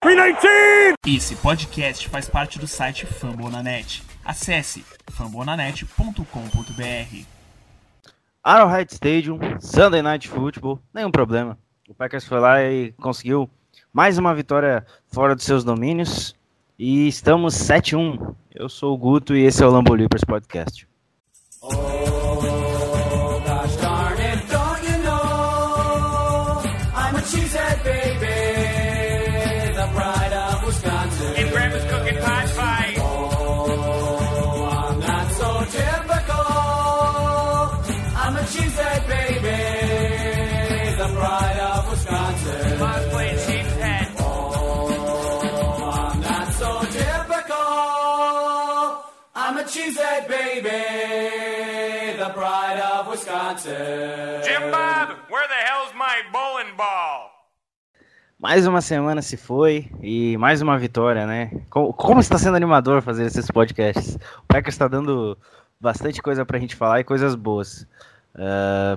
319! Esse podcast faz parte do site Fambonanet. Acesse fambonanet.com.br. Arrowhead Stadium, Sunday Night Football, nenhum problema. O Packers foi lá e conseguiu mais uma vitória fora dos seus domínios. E estamos 7-1. Eu sou o Guto e esse é o Lambo Leapers Podcast. Gosh Jim Bob, where the hell's my bowling ball? Mais uma semana se foi e mais uma vitória, né? Como, como está sendo animador fazer esses podcasts? O Packers está dando bastante coisa pra gente falar e coisas boas,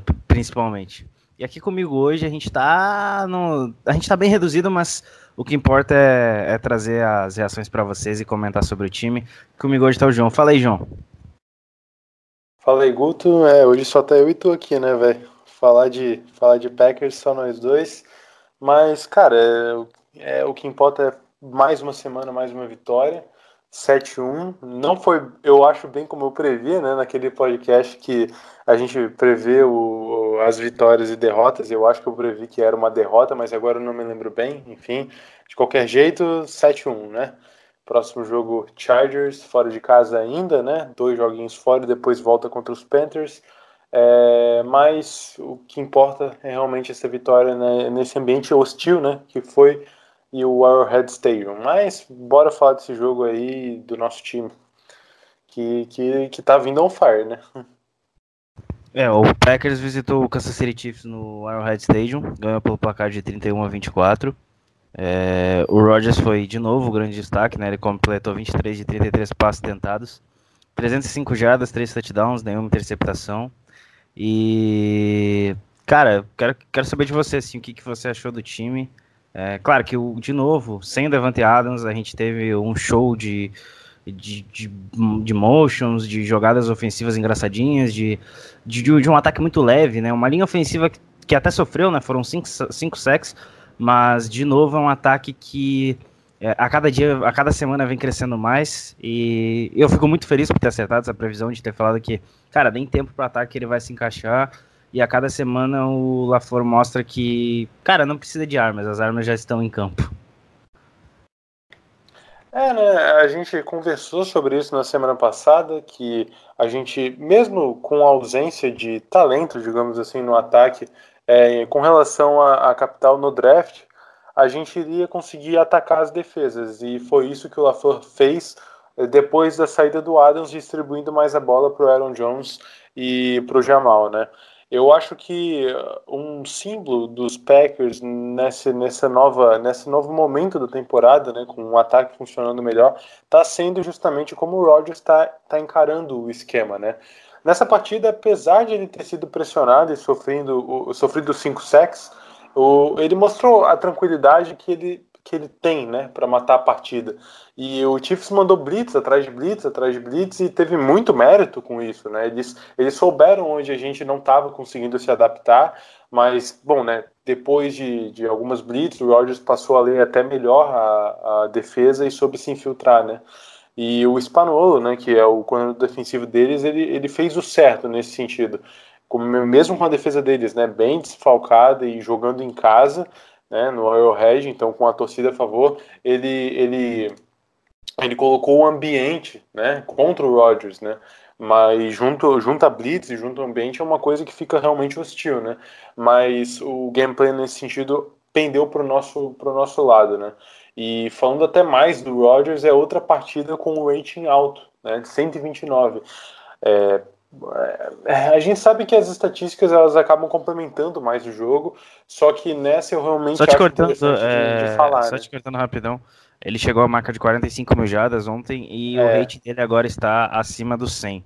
p- principalmente. E aqui comigo hoje a gente tá no, a gente tá bem reduzido, mas o que importa é, é trazer as reações pra vocês e comentar sobre o time. Comigo hoje tá o João. Fala aí, João. Fala aí, Guto. É, hoje só tá eu e tu aqui, né, velho? Falar de, falar de Packers, só nós dois. Mas, cara, é, é, o que importa é mais uma semana, mais uma vitória. 7-1. Não foi, eu acho, bem como eu previa, né, naquele podcast que a gente prevê o, as vitórias e derrotas. Eu acho que eu previ que era uma derrota, mas agora eu não me lembro bem. Enfim, de qualquer jeito, 7-1, né? Próximo jogo, Chargers, fora de casa ainda, né? Dois joguinhos fora depois volta contra os Panthers. É, mas o que importa é realmente essa vitória né, nesse ambiente hostil, né? Que foi e o Arrowhead Stadium. Mas bora falar desse jogo aí do nosso time. Que, que, que tá vindo on fire, né? É, o Packers visitou o Kansas City Chiefs no Arrowhead Stadium, ganhou pelo placar de 31 a 24. É, o Rodgers foi de novo o grande destaque, né? Ele completou 23 de 33 passes tentados, 305 jardas, 3 touchdowns, nenhuma interceptação. E, cara, quero, quero saber de você, assim, o que, que você achou do time. É, claro que, o, de novo, sem o Devante Adams, a gente teve um show de, de, de, de motions, de jogadas ofensivas engraçadinhas, de, de, de um ataque muito leve, né? Uma linha ofensiva que, que até sofreu, né? Foram cinco, cinco sacks, mas de novo é um ataque que é, a cada dia, a cada semana vem crescendo mais e eu fico muito feliz por ter acertado essa previsão de ter falado que, cara, nem tempo para ataque ele vai se encaixar e a cada semana o LaFleur mostra que, cara, não precisa de armas, as armas já estão em campo. É, né? A gente conversou sobre isso na semana passada, que a gente, mesmo com a ausência de talento, digamos assim, no ataque, é, com relação à capital no draft, a gente iria conseguir atacar as defesas. E foi isso que o LaFleur fez eh, depois da saída do Adams, distribuindo mais a bola para o Aaron Jones e para o Jamal, né? Eu acho que uh, um símbolo dos Packers nesse, nessa nova, nesse novo momento da temporada, né, com o ataque funcionando melhor, está sendo justamente como o Rodgers está tá encarando o esquema, né? Nessa partida, apesar de ele ter sido pressionado e sofrendo, o- sofrido cinco sacks, o, ele mostrou a tranquilidade que ele, que ele tem, né, para matar a partida. E o Chiefs mandou blitz atrás de blitz, atrás de blitz, e teve muito mérito com isso, né? Eles, eles souberam onde a gente não estava conseguindo se adaptar, mas, bom, né, depois de, de algumas blitz, o Rodgers passou a ler até melhor a, a defesa e soube se infiltrar, né? E o Spanuolo, né, que é o coordenador defensivo deles, ele, ele fez o certo nesse sentido. Como, mesmo com a defesa deles, né, bem desfalcada e jogando em casa, né, no Arrowhead, então com a torcida a favor, ele, ele, ele colocou o ambiente, né, contra o Rodgers, né, mas junto, junto a Blitz e junto ao ambiente é uma coisa que fica realmente hostil, né, mas o gameplay nesse sentido pendeu para o nosso, nosso lado, né, e falando até mais do Rodgers, é outra partida com o rating alto, né, de 129. É, é, a gente sabe que as estatísticas elas acabam complementando mais o jogo, só que nessa eu realmente Só te acho cortando, é, de, falar. só né? te cortando rapidão. Ele chegou à marca de 45 mil jardas ontem e o É. rate dele agora está acima dos 100.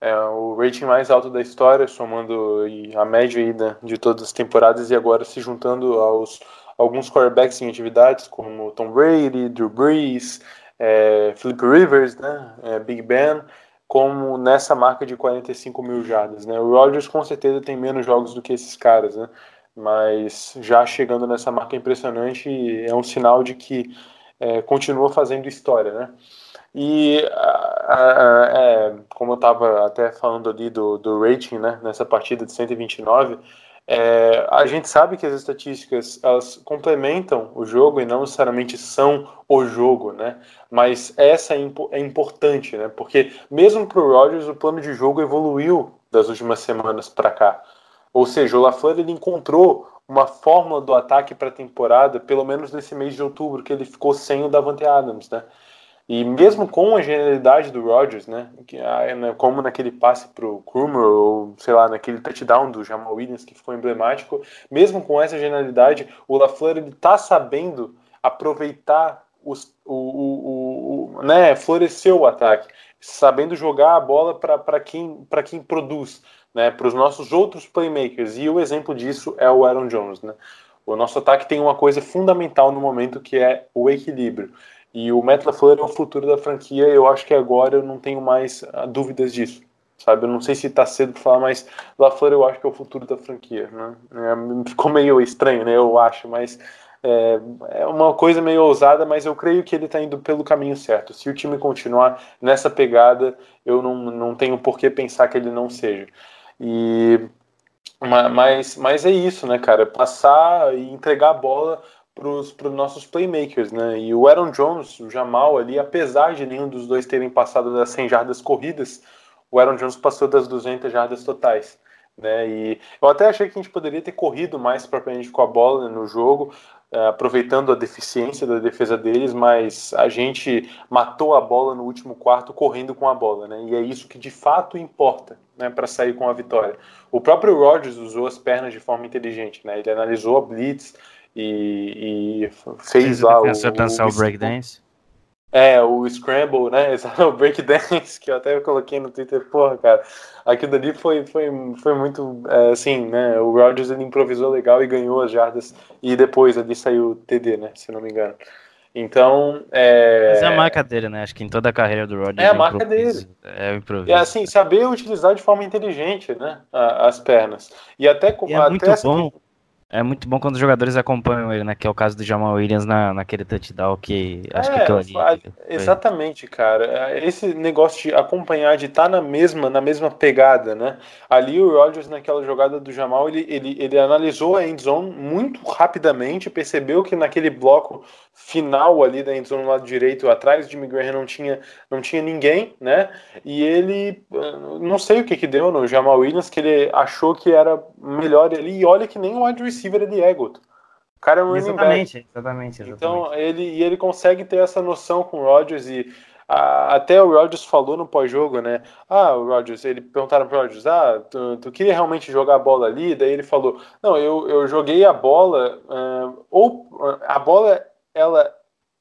É o rating mais alto da história, somando a média da- de todas as temporadas e agora se juntando aos, alguns quarterbacks em atividades, como Tom Brady, Drew Brees, é, Philip Rivers, né, é, Big Ben, como nessa marca de 45 mil jardas. Né? O Rodgers com certeza tem menos jogos do que esses caras, né? mas já chegando nessa marca impressionante é um sinal de que é, continua fazendo história. Né? E é, como eu estava até falando ali do, do rating né, nessa partida de 129, é, a gente sabe que as estatísticas elas complementam o jogo e não necessariamente são o jogo, né? Mas essa é, impo é importante, né? Porque mesmo para o Rodgers o plano de jogo evoluiu das últimas semanas para cá. Ou seja, o LaFleur ele encontrou uma fórmula do ataque para a temporada, pelo menos nesse mês de outubro, que ele ficou sem o Davante Adams, né? E mesmo com a genialidade do Rodgers, né, ah, né como naquele passe para o Krumer, ou sei lá, naquele touchdown do Jamal Williams que ficou emblemático, mesmo com essa genialidade, o LaFleur ele tá sabendo aproveitar os, o, o, o, né, florescer o ataque, sabendo jogar a bola para quem, quem produz, né, para os nossos outros playmakers. E o exemplo disso é o Aaron Jones. Né? O nosso ataque tem uma coisa fundamental no momento que é o equilíbrio. E o Matt LaFleur é o futuro da franquia. Eu acho que agora eu não tenho mais ah, dúvidas disso. Sabe, eu não sei se está cedo para falar, mas LaFleur eu acho que é o futuro da franquia. Né? É, ficou meio estranho, né? Eu acho, mas é, é, uma coisa meio ousada, mas eu creio que ele está indo pelo caminho certo. Se o time continuar nessa pegada, eu não, não tenho por que pensar que ele não seja. E mas, mas é isso, né, cara? Passar e entregar a bola para os nossos playmakers, né? E o Aaron Jones, o Jamal ali, apesar de nenhum dos dois terem passado das 100 jardas corridas, o Aaron Jones passou das 200 jardas totais. Né? E eu até achei que a gente poderia ter corrido mais propriamente com a bola né, no jogo, eh, aproveitando a deficiência da defesa deles, mas a gente matou a bola no último quarto correndo com a bola, né? E é isso que de fato importa, né, para sair com a vitória. O próprio Rodgers usou as pernas de forma inteligente, né? Ele analisou a blitz, e, e fez lá o, dançar o, o breakdance. É, o Scramble, né? O breakdance, que eu até coloquei no Twitter, porra, cara. Aquilo dali foi, foi, foi muito, é, assim, né? O Rodgers ele improvisou legal e ganhou as jardas. E depois ali saiu o TD, né? Se não me engano. Então. É... Mas é a marca dele, né? Acho que em toda a carreira do Rodgers. É a marca dele. É o improviso. E assim, saber utilizar de forma inteligente, né? As pernas. E até. E é até muito bom. É muito bom quando os jogadores acompanham ele, né? Que é o caso do Jamal Williams na, naquele touchdown que acho é, que aquilo ali. Exatamente, cara. Esse negócio de acompanhar, de estar tá na mesma, na mesma pegada, né? Ali o Rodgers naquela jogada do Jamal, ele, ele, ele analisou a endzone muito rapidamente, percebeu que naquele bloco final ali da endzone no lado direito, atrás de Graham não tinha, não tinha ninguém, né? E ele, não sei o que que deu no Jamal Williams, que ele achou que era melhor ali, e olha que nem o wide receiver ele é, Guto. O cara é um exatamente, running back. Exatamente, exatamente. Então, ele, e ele consegue ter essa noção com o Rodgers e a, até o Rodgers falou no pós-jogo, né? Ah, o Rodgers, ele perguntaram pro Rodgers, ah, tu, tu, queria realmente jogar a bola ali? Daí ele falou, não, eu, eu joguei a bola, uh, ou a bola ela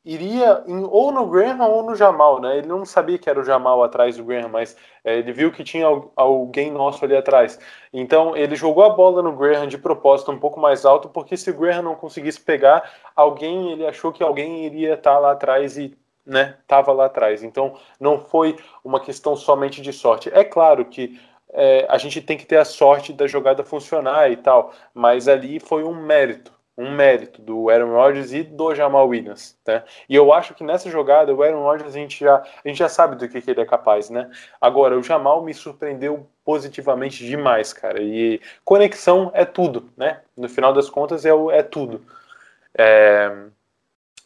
iria em, ou no Graham ou no Jamal, né? Ele não sabia que era o Jamal atrás do Graham, mas é, ele viu que tinha alguém nosso ali atrás. Então ele jogou a bola no Graham de propósito um pouco mais alto, porque se o Graham não conseguisse pegar, alguém ele achou que alguém iria estar tá lá atrás e né, tava lá atrás. Então não foi uma questão somente de sorte. É claro que é, a gente tem que ter a sorte da jogada funcionar e tal, mas ali foi um mérito um mérito do Aaron Rodgers e do Jamal Williams, né? E eu acho que nessa jogada o Aaron Rodgers a gente já, a gente já sabe do que, que ele é capaz, né? Agora o Jamal me surpreendeu positivamente demais, cara. E conexão é tudo, né? No final das contas é, é tudo. É,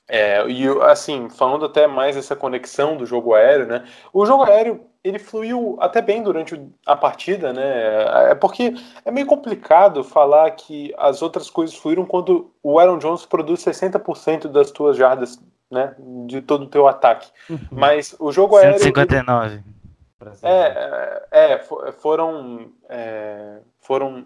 é, e assim, falando até mais dessa conexão do jogo aéreo, né? O jogo aéreo ele fluiu até bem durante a partida, né? É porque é meio complicado falar que as outras coisas fluíram quando o Aaron Jones produz 60% das tuas jardas, né? De todo o teu ataque. Uhum. Mas o jogo 159. aéreo. 159. É, é, foram. É, foram.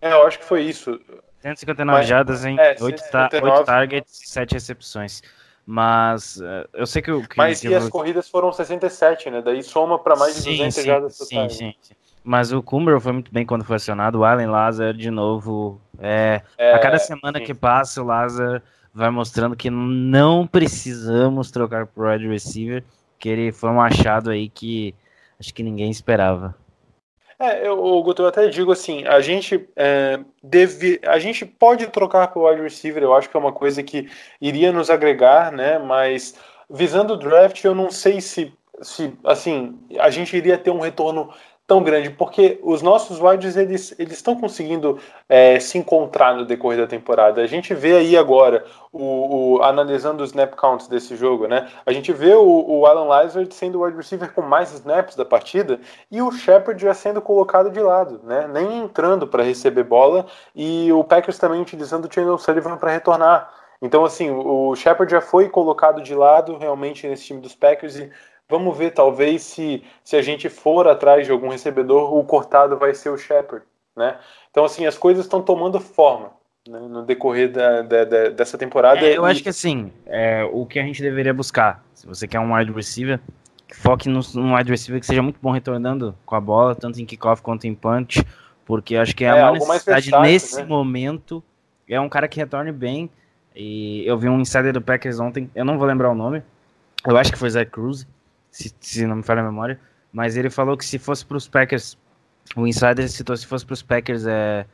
É, eu acho que foi isso. 159 Mas, jardas em é, 8, 8 targets e 7 recepções. Mas uh, eu sei que o. Que Mas e as corridas foram 67, né? Daí soma para mais de sim, 200 sim, jardas totais. Sim, sim, sim. Mas o Kumber foi muito bem quando foi acionado. O Allen Lazar, de novo. É, É, a cada semana sim. que passa, o Lazar vai mostrando que não precisamos trocar pro wide receiver. Que ele foi um achado aí que acho que ninguém esperava. É, eu, Guto, eu até digo assim, a gente é, deve, a gente pode trocar para o wide receiver, eu acho que é uma coisa que iria nos agregar, né? Mas visando o draft, eu não sei se, se assim, a gente iria ter um retorno tão grande, porque os nossos wides eles estão conseguindo é, se encontrar no decorrer da temporada. A gente vê aí agora o, o- analisando os snap counts desse jogo, né? A gente vê o, o Alan Lazard sendo o wide receiver com mais snaps da partida e o Shepard já sendo colocado de lado, né? Nem entrando para receber bola e o Packers também utilizando o Chandler Sullivan para retornar. Então, assim, o o Shepard já foi colocado de lado realmente nesse time dos Packers e vamos ver, talvez, se, se a gente for atrás de algum recebedor, o cortado vai ser o Shepard, né? Então, assim, as coisas estão tomando forma né, no decorrer da, da- da- dessa temporada. É, eu E- acho que assim, é, o que a gente deveria buscar, se você quer um wide receiver, que foque num, num wide receiver que seja muito bom retornando com a bola, tanto em kickoff quanto em punch, porque acho que é, É, uma necessidade versátil, nesse né? momento. É um cara que retorne bem. E eu vi um insider do Packers ontem, eu não vou lembrar o nome, eu acho que foi Zach Cruz, se, se não me falha a memória, mas ele falou que se fosse para os Packers, o insider citou se fosse para os Packers é,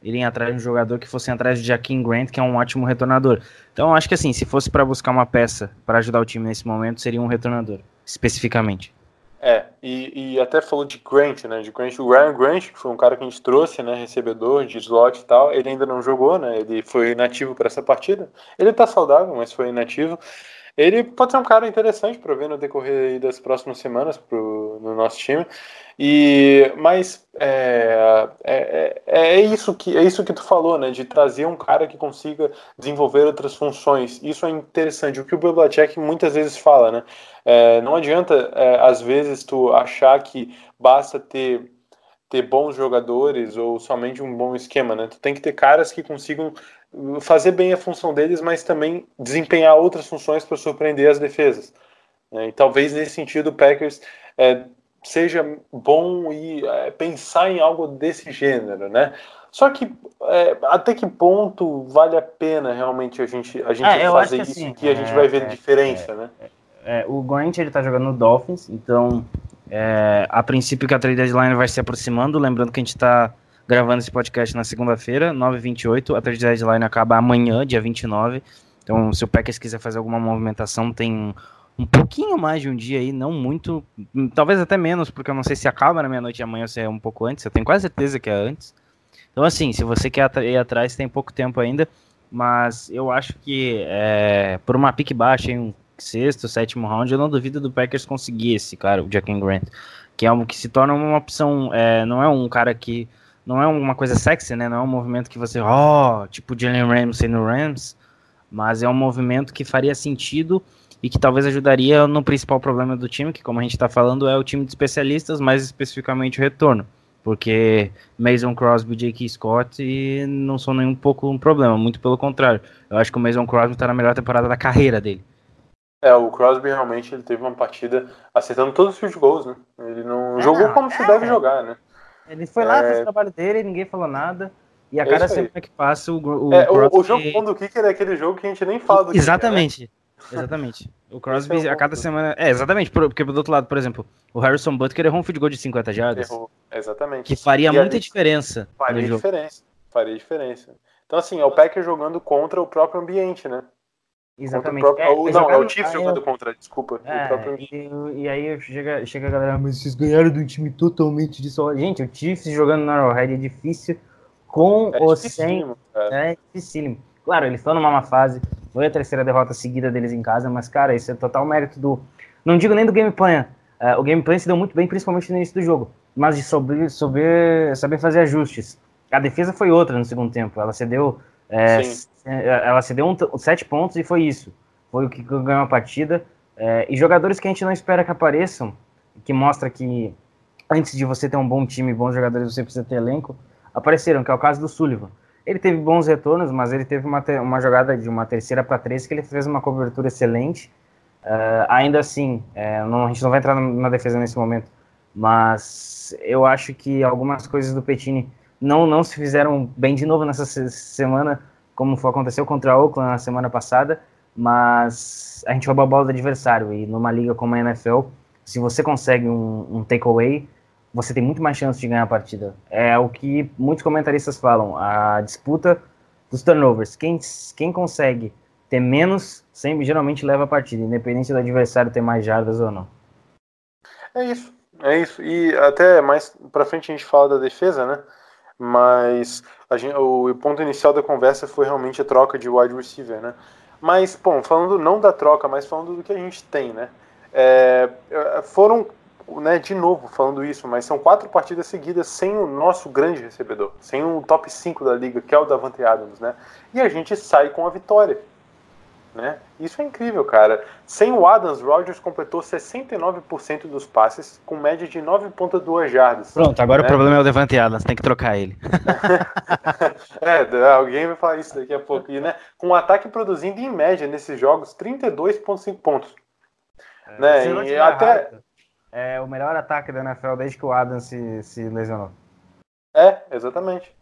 irem atrás de um jogador que fosse atrás de Jaquim Grant, que é um ótimo retornador. Então, acho que assim, se fosse para buscar uma peça para ajudar o time nesse momento, seria um retornador, especificamente. É, e, e até falou de Grant, né? De Grant, o Ryan Grant, que foi um cara que a gente trouxe, né? Recebedor de slot e tal. Ele ainda não jogou, né? Ele foi inativo para essa partida. Ele tá saudável, mas foi inativo. Ele pode ser um cara interessante para ver no decorrer das próximas semanas pro, no nosso time. E mas é, é, é, é isso que é isso que tu falou, né? De trazer um cara que consiga desenvolver outras funções. Isso é interessante. O que o Belichick muitas vezes fala, né? É, não adianta é, às vezes tu achar que basta ter ter bons jogadores ou somente um bom esquema, né? Tu tem que ter caras que consigam fazer bem a função deles, mas também desempenhar outras funções para surpreender as defesas. né? E talvez nesse sentido o Packers é, seja bom e é, pensar em algo desse gênero, né? Só que é, até que ponto vale a pena realmente a gente, a gente É, fazer que isso assim, que a gente é, vai ver é, diferença, né? É, o Grant ele tá jogando no Dolphins, então é, a princípio que a trade deadline vai se aproximando, lembrando que a gente tá gravando esse podcast na segunda-feira, 9h28, a trade deadline acaba amanhã, dia 29, então se o Packers quiser fazer alguma movimentação, tem um, pouquinho mais de um dia aí, não muito, hum, talvez até menos, porque eu não sei se acaba na meia-noite de amanhã ou se é um pouco antes, eu tenho quase certeza que é antes. Então assim, se você quer ir atrás, tem pouco tempo ainda, mas eu acho que é, por uma pique baixa, em um sexto, sétimo round, eu não duvido do Packers conseguir esse cara, o Jaquim Grant, que é um que se torna uma opção, é, não é um cara que, não é uma coisa sexy, né, não é um movimento que você, ó, tipo Jalen Ramsey no Rams, mas é um movimento que faria sentido e que talvez ajudaria no principal problema do time, que como a gente está falando é o time de especialistas, mais especificamente o retorno, porque Mason Crosby e J.K. Scott e não são nem um pouco um problema, muito pelo contrário. Eu acho que o Mason Crosby está na melhor temporada da carreira dele. É, o Crosby realmente ele teve uma partida acertando todos os field goals, né? Ele não É, jogou não, como se é. deve jogar, né? Ele foi lá, É. fez o trabalho dele, ninguém falou nada. E a É cada semana que passa, o, o É, o, o Crosby- jogo do Kicker é aquele jogo que a gente nem fala do Kicker, né? Exatamente. Exatamente. O Crosby, é o a cada semana. É, exatamente. por- Porque do outro lado, por exemplo, o Harrison Butker errou um field goal de 50 né? jardas. Errou. Exatamente. Que faria E muita diferença Faria jogo. diferença. Faria diferença. Então, assim, é o Packer jogando contra o próprio ambiente, né? Exatamente. Próprio- ou- não, é o Chiefs jogando eu- contra, desculpa. É, próprio... e, e aí chega, chega a galera, mas vocês ganharam de um time totalmente disso. Gente, o Chiefs jogando no Arrowhead é difícil com É ou sem cara. É dificílimo. Claro, eles estão numa má fase. Foi a terceira derrota seguida deles em casa, mas, cara, isso é total mérito do. Não digo nem do game plan. É, o game plan se deu muito bem, principalmente no início do jogo. Mas de saber, saber, saber fazer ajustes. A defesa foi outra no segundo tempo. Ela cedeu. é, Sim. Ela cedeu um, sete pontos e foi isso. Foi o que ganhou a partida. É, e jogadores que a gente não espera que apareçam, que mostra que antes de você ter um bom time, bons jogadores, você precisa ter elenco, apareceram, que é o caso do Sullivan. Ele teve bons retornos, mas ele teve uma, uma jogada de uma terceira para três que ele fez uma cobertura excelente. Ah, ainda assim, é, não- a gente não vai entrar na, defesa nesse momento, Mas eu acho que algumas coisas do Petini não, não se fizeram bem de novo nessa se- semana, como aconteceu contra a Oakland na semana passada, mas a gente roubou a bola do adversário e numa liga como a NFL, se você consegue um, um takeaway, você tem muito mais chance de ganhar a partida. É o que muitos comentaristas falam, a disputa dos turnovers. Quem, quem consegue ter menos, sempre geralmente leva a partida, independente do adversário ter mais jardas ou não. É isso, é isso. E até mais pra frente a gente fala da defesa, né? Mas gente- o ponto inicial da conversa foi realmente a troca de wide receiver, né? Mas, bom, falando não da troca, mas falando do que a gente tem, né? É, é, foram, né, de novo falando isso, mas são quatro partidas seguidas sem o nosso grande recebedor, sem o top 5 da liga, que é o Davante Adams, né? E a gente sai com a vitória. Né? Isso é incrível, cara. Sem o Adams, Rodgers completou 69% dos passes, com média de 9,2 jardas. Pronto, agora né? o problema é o Devante Adams, tem que trocar ele. É, alguém vai falar isso daqui a pouco. E, né, com o ataque produzindo, em média, nesses jogos, 32,5 pontos. né? Eu não E tiver até, errado, É o melhor ataque da NFL desde que o Adams se, se lesionou. É, exatamente.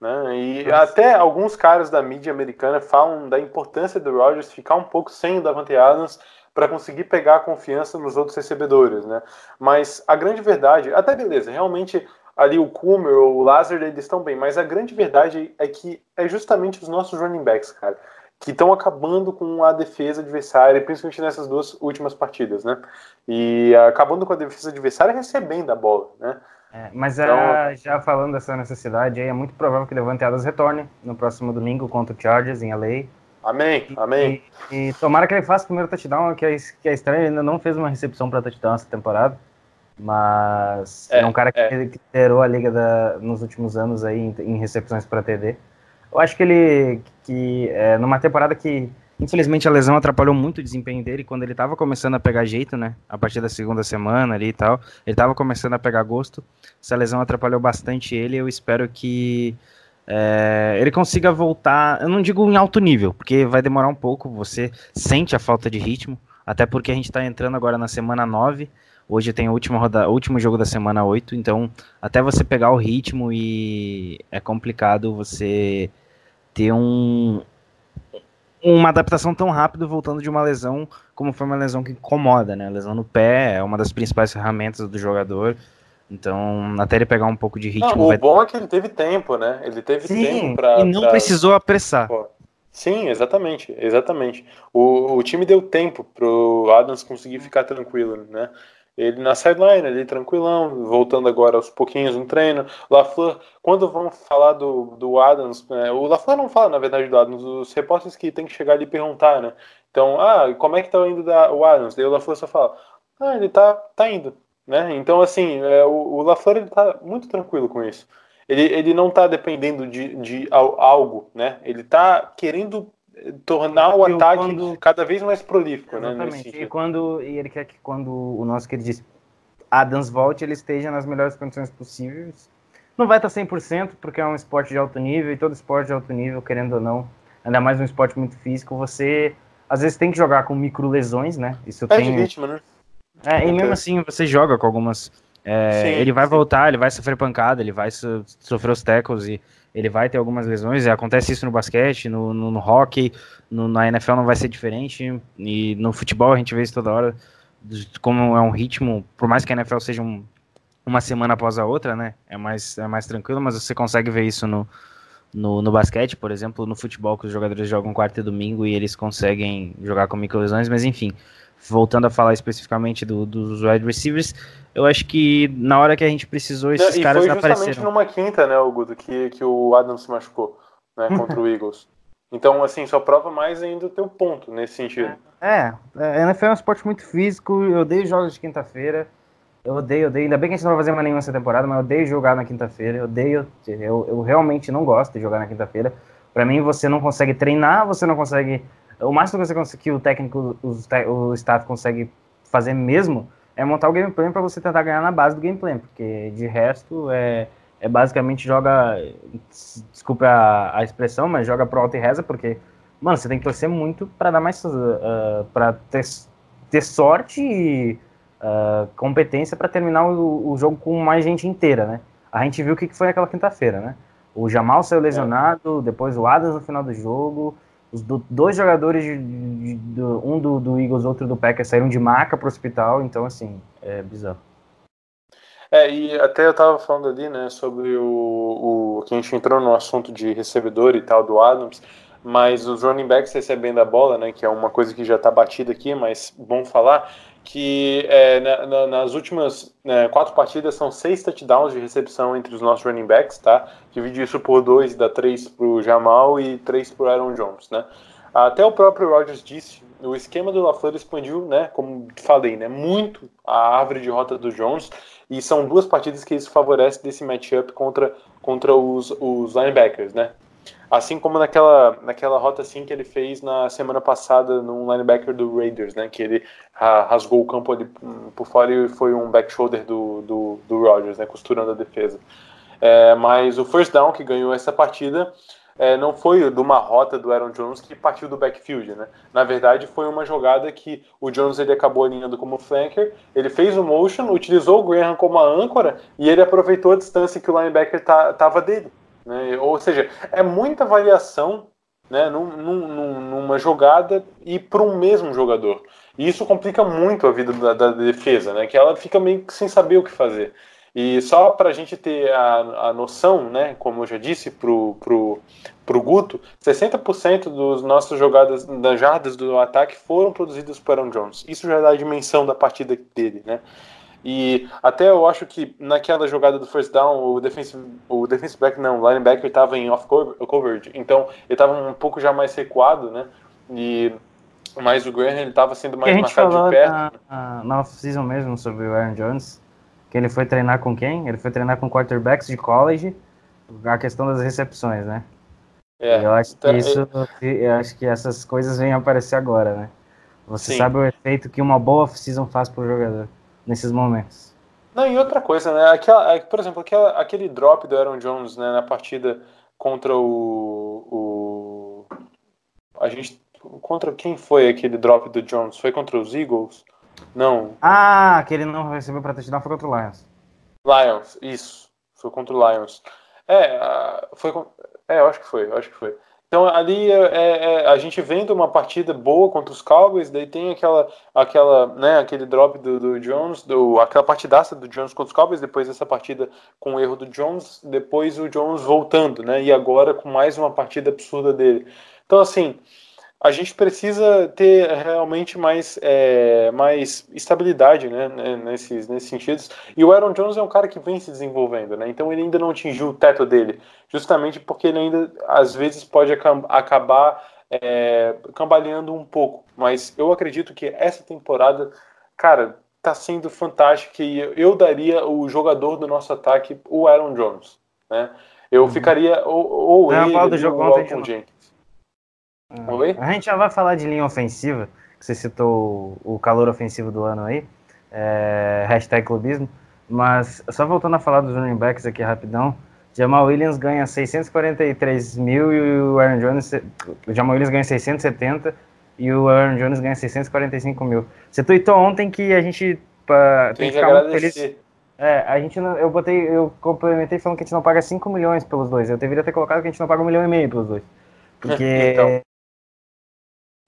Né? E Nossa. até alguns caras da mídia americana falam da importância do Rodgers ficar um pouco sem o Davante Adams para conseguir pegar a confiança nos outros recebedores, né? Mas a grande verdade, até beleza, realmente ali o Kummer ou o Lazard eles estão bem, mas a grande verdade é que é justamente os nossos running backs, cara, que estão acabando com a defesa adversária, principalmente nessas duas últimas partidas, né? E acabando com a defesa adversária recebendo a bola, né? É, mas Então- ah, já falando dessa necessidade, aí é muito provável que o Devante Adams retorne no próximo domingo contra o Chargers em LA. Amém, amém. E, e tomara que ele faça o primeiro touchdown, que é, que é estranho, ele ainda não fez uma recepção para touchdown essa temporada. Mas é, É, um cara que, é. liderou a liga da- nos últimos anos aí em, em recepções para TD. Eu acho que ele, que é, numa temporada que, infelizmente, a lesão atrapalhou muito o desempenho dele quando ele estava começando a pegar jeito, né? A partir da segunda semana ali e tal. Ele estava começando a pegar gosto. Essa lesão atrapalhou bastante ele. Eu espero que é, ele consiga voltar. Eu não digo em alto nível, porque vai demorar um pouco. Você sente a falta de ritmo. Até porque a gente está entrando agora na semana 9. Hoje tem o último, roda, último jogo da semana 8. Então, até você pegar o ritmo e é complicado você ter um, uma adaptação tão rápido voltando de uma lesão como foi uma lesão que incomoda, né? A lesão no pé é uma das principais ferramentas do jogador. Então, até ele pegar um pouco de ritmo. Não, o vai- bom é que ele teve tempo, né? Ele teve Sim, tempo pra. e não pra- precisou apressar. Pô, Sim, exatamente, exatamente. O, o time deu tempo pro Adams conseguir ficar tranquilo, né? Ele na sideline, ali tranquilão, voltando agora aos pouquinhos no treino. LaFleur, quando vão falar do, do Adams, né, o LaFleur não fala, na verdade, do Adams, os repórteres que tem que chegar ali e perguntar, né? Então, ah, como é que tá indo da, o Adams? Daí o LaFleur só fala, ah, ele tá, tá indo, né? Então, assim, é, o, o LaFleur, ele tá muito tranquilo com isso. Ele, ele não tá dependendo de, de al- algo, né? Ele tá querendo tornar o Eu, ataque quando- cada vez mais prolífico, né? Exatamente. E sentido. quando e ele quer que quando o nosso querido Adams volte, ele esteja nas melhores condições possíveis. Não vai estar 100% porque é um esporte de alto nível e todo esporte de alto nível, querendo ou não, ainda mais um esporte muito físico, você às vezes tem que jogar com micro lesões, né? Isso tem ritmo, né? É, e mesmo assim você joga com algumas. é, Sim, ele vai sim. voltar, ele vai sofrer pancada, ele vai so- sofrer os tackles e ele vai ter algumas lesões. Acontece isso no basquete, no, no, no hockey, no- na NFL não vai ser diferente. E no futebol a gente vê isso toda hora. Como é um ritmo, por mais que a NFL seja um- uma semana após a outra, né? É mais, é mais tranquilo, mas você consegue ver isso no, no, no basquete, por exemplo, no futebol, que os jogadores jogam quarta e domingo e eles conseguem jogar com microlesões, mas enfim, voltando a falar especificamente do- dos wide receivers, eu acho que na hora que a gente precisou, esses caras foi não justamente apareceram. numa quinta, né, o Guto, que, que o Adams se machucou, né, contra o Eagles. Então, assim, só prova mais ainda o teu ponto nesse sentido. É, a NFL é um esporte muito físico, eu odeio jogos de quinta-feira, eu odeio, odeio, ainda bem que a gente não vai fazer mais nenhuma essa temporada, mas eu odeio jogar na quinta-feira, eu odeio, eu, eu realmente não gosto de jogar na quinta-feira. Pra mim, você não consegue treinar, você não consegue, o máximo que você consegue, que o técnico, os o staff consegue fazer mesmo, é montar o game plan pra você tentar ganhar na base do game plan, porque de resto é, é basicamente joga, desculpa a, a expressão, mas joga pro alto e reza, porque mano, você tem que torcer muito para dar mais. Uh, para ter, ter sorte e ah, competência para terminar o, o jogo com mais gente inteira, né? A gente viu o que que foi aquela quinta-feira, né? O Jamal saiu lesionado, depois o Adams no final do jogo, os do- dois jogadores, de- de- do- um do, do Eagles, outro do Packers, saíram de maca pro hospital, então assim, é bizarro. É, e até eu tava falando ali, né, sobre o, o que a gente entrou no assunto de recebedor e tal do Adams, mas os running backs recebendo a bola, né, que é uma coisa que já tá batida aqui, mas bom falar, que é, na- na- nas últimas né, quatro partidas são seis touchdowns de recepção entre os nossos running backs, tá? Divide isso por dois, dá três pro Jamal e três pro Aaron Jones, né? Até o próprio Rodgers disse, o esquema do LaFleur expandiu, né, como falei, né, muito a árvore de rota do Jones, e são duas partidas que isso favorece desse matchup contra, contra os, os linebackers, né? Assim como naquela, naquela rota assim que ele fez na semana passada num linebacker do Raiders, né? Que ele ra- rasgou o campo ali hum, por fora e foi um back shoulder do, do, do Rodgers, né? Costurando a defesa. É, mas o first down que ganhou essa partida é, não foi de uma rota do Aaron Jones que partiu do backfield, né? Na verdade, foi uma jogada que o Jones ele acabou alinhando como flanker, ele fez o motion, utilizou o Graham como a âncora e ele aproveitou a distância que o linebacker tá, tava dele. Né? Ou seja, é muita variação né, num, num- num- numa jogada e para um mesmo jogador. E isso complica muito a vida da, da defesa, né? Que ela fica meio que sem saber o que fazer. E só para a gente ter a, a noção, né, como eu já disse pro, pro, pro Guto, 60% dos nossas jogadas, das jardas do ataque foram produzidas por Aaron Jones. Isso já dá a dimensão da partida dele, né? E até eu acho que naquela jogada do first down, o defensive, o defensive back, não, o linebacker estava em off cover- coverage, então ele estava um pouco já mais recuado, né? E mas o Graham ele estava sendo mais marcado de perto. na, na, off-season mesmo sobre o Aaron Jones, que ele foi treinar com quem? Ele foi treinar com quarterbacks de college, a questão das recepções, né? É, eu acho que então, isso, eu acho que essas coisas vêm aparecer agora, né? Você Sim. sabe o efeito que uma boa off-season faz pro jogador nesses momentos. Não, e outra coisa, né? Aquela, é, por exemplo, aquela, aquele drop do Aaron Jones né, na partida contra o, o. A gente. Contra quem foi aquele drop do Jones? Foi contra os Eagles? Não. Ah, que ele não recebeu pra touchdown foi contra o Lions. Lions, isso. Foi contra o Lions. É, ah, foi. É, eu acho que foi, eu acho que foi. Então ali é, é, a gente vendo uma partida boa contra os Cowboys, daí tem aquela, aquela, né, aquele drop do, do Jones, do, aquela partidaça do Jones contra os Cowboys, depois dessa partida com o erro do Jones, depois o Jones voltando, né, e agora com mais uma partida absurda dele. Então assim, a gente precisa ter realmente mais, é, mais estabilidade, né, né, nesses, nesses sentidos. E o Aaron Jones é um cara que vem se desenvolvendo, né, então ele ainda não atingiu o teto dele justamente porque ele ainda às vezes pode acabar é, cambaleando um pouco. Mas eu acredito que essa temporada, cara, tá sendo fantástica e eu- daria o jogador do nosso ataque, o Aaron Jones. Né? Eu ficaria ou, ou Não, ele ou o. Jenkins. Oi? A gente já vai falar de linha ofensiva, que você citou o calor ofensivo do ano aí, é, hashtag clubismo, mas só voltando a falar dos running backs aqui rapidão, Jamal Williams ganha 643 mil e o Aaron Jones, o Jamal Williams ganha 670 e o Aaron Jones ganha 645 mil. Você tweetou ontem que a gente pá, tem que ficar muito feliz. agradecer. É, a gente não, eu botei, eu complementei falando que a gente não paga 5 milhões pelos dois. Eu deveria ter colocado que a gente não paga um milhão e meio pelos dois. Porque Então.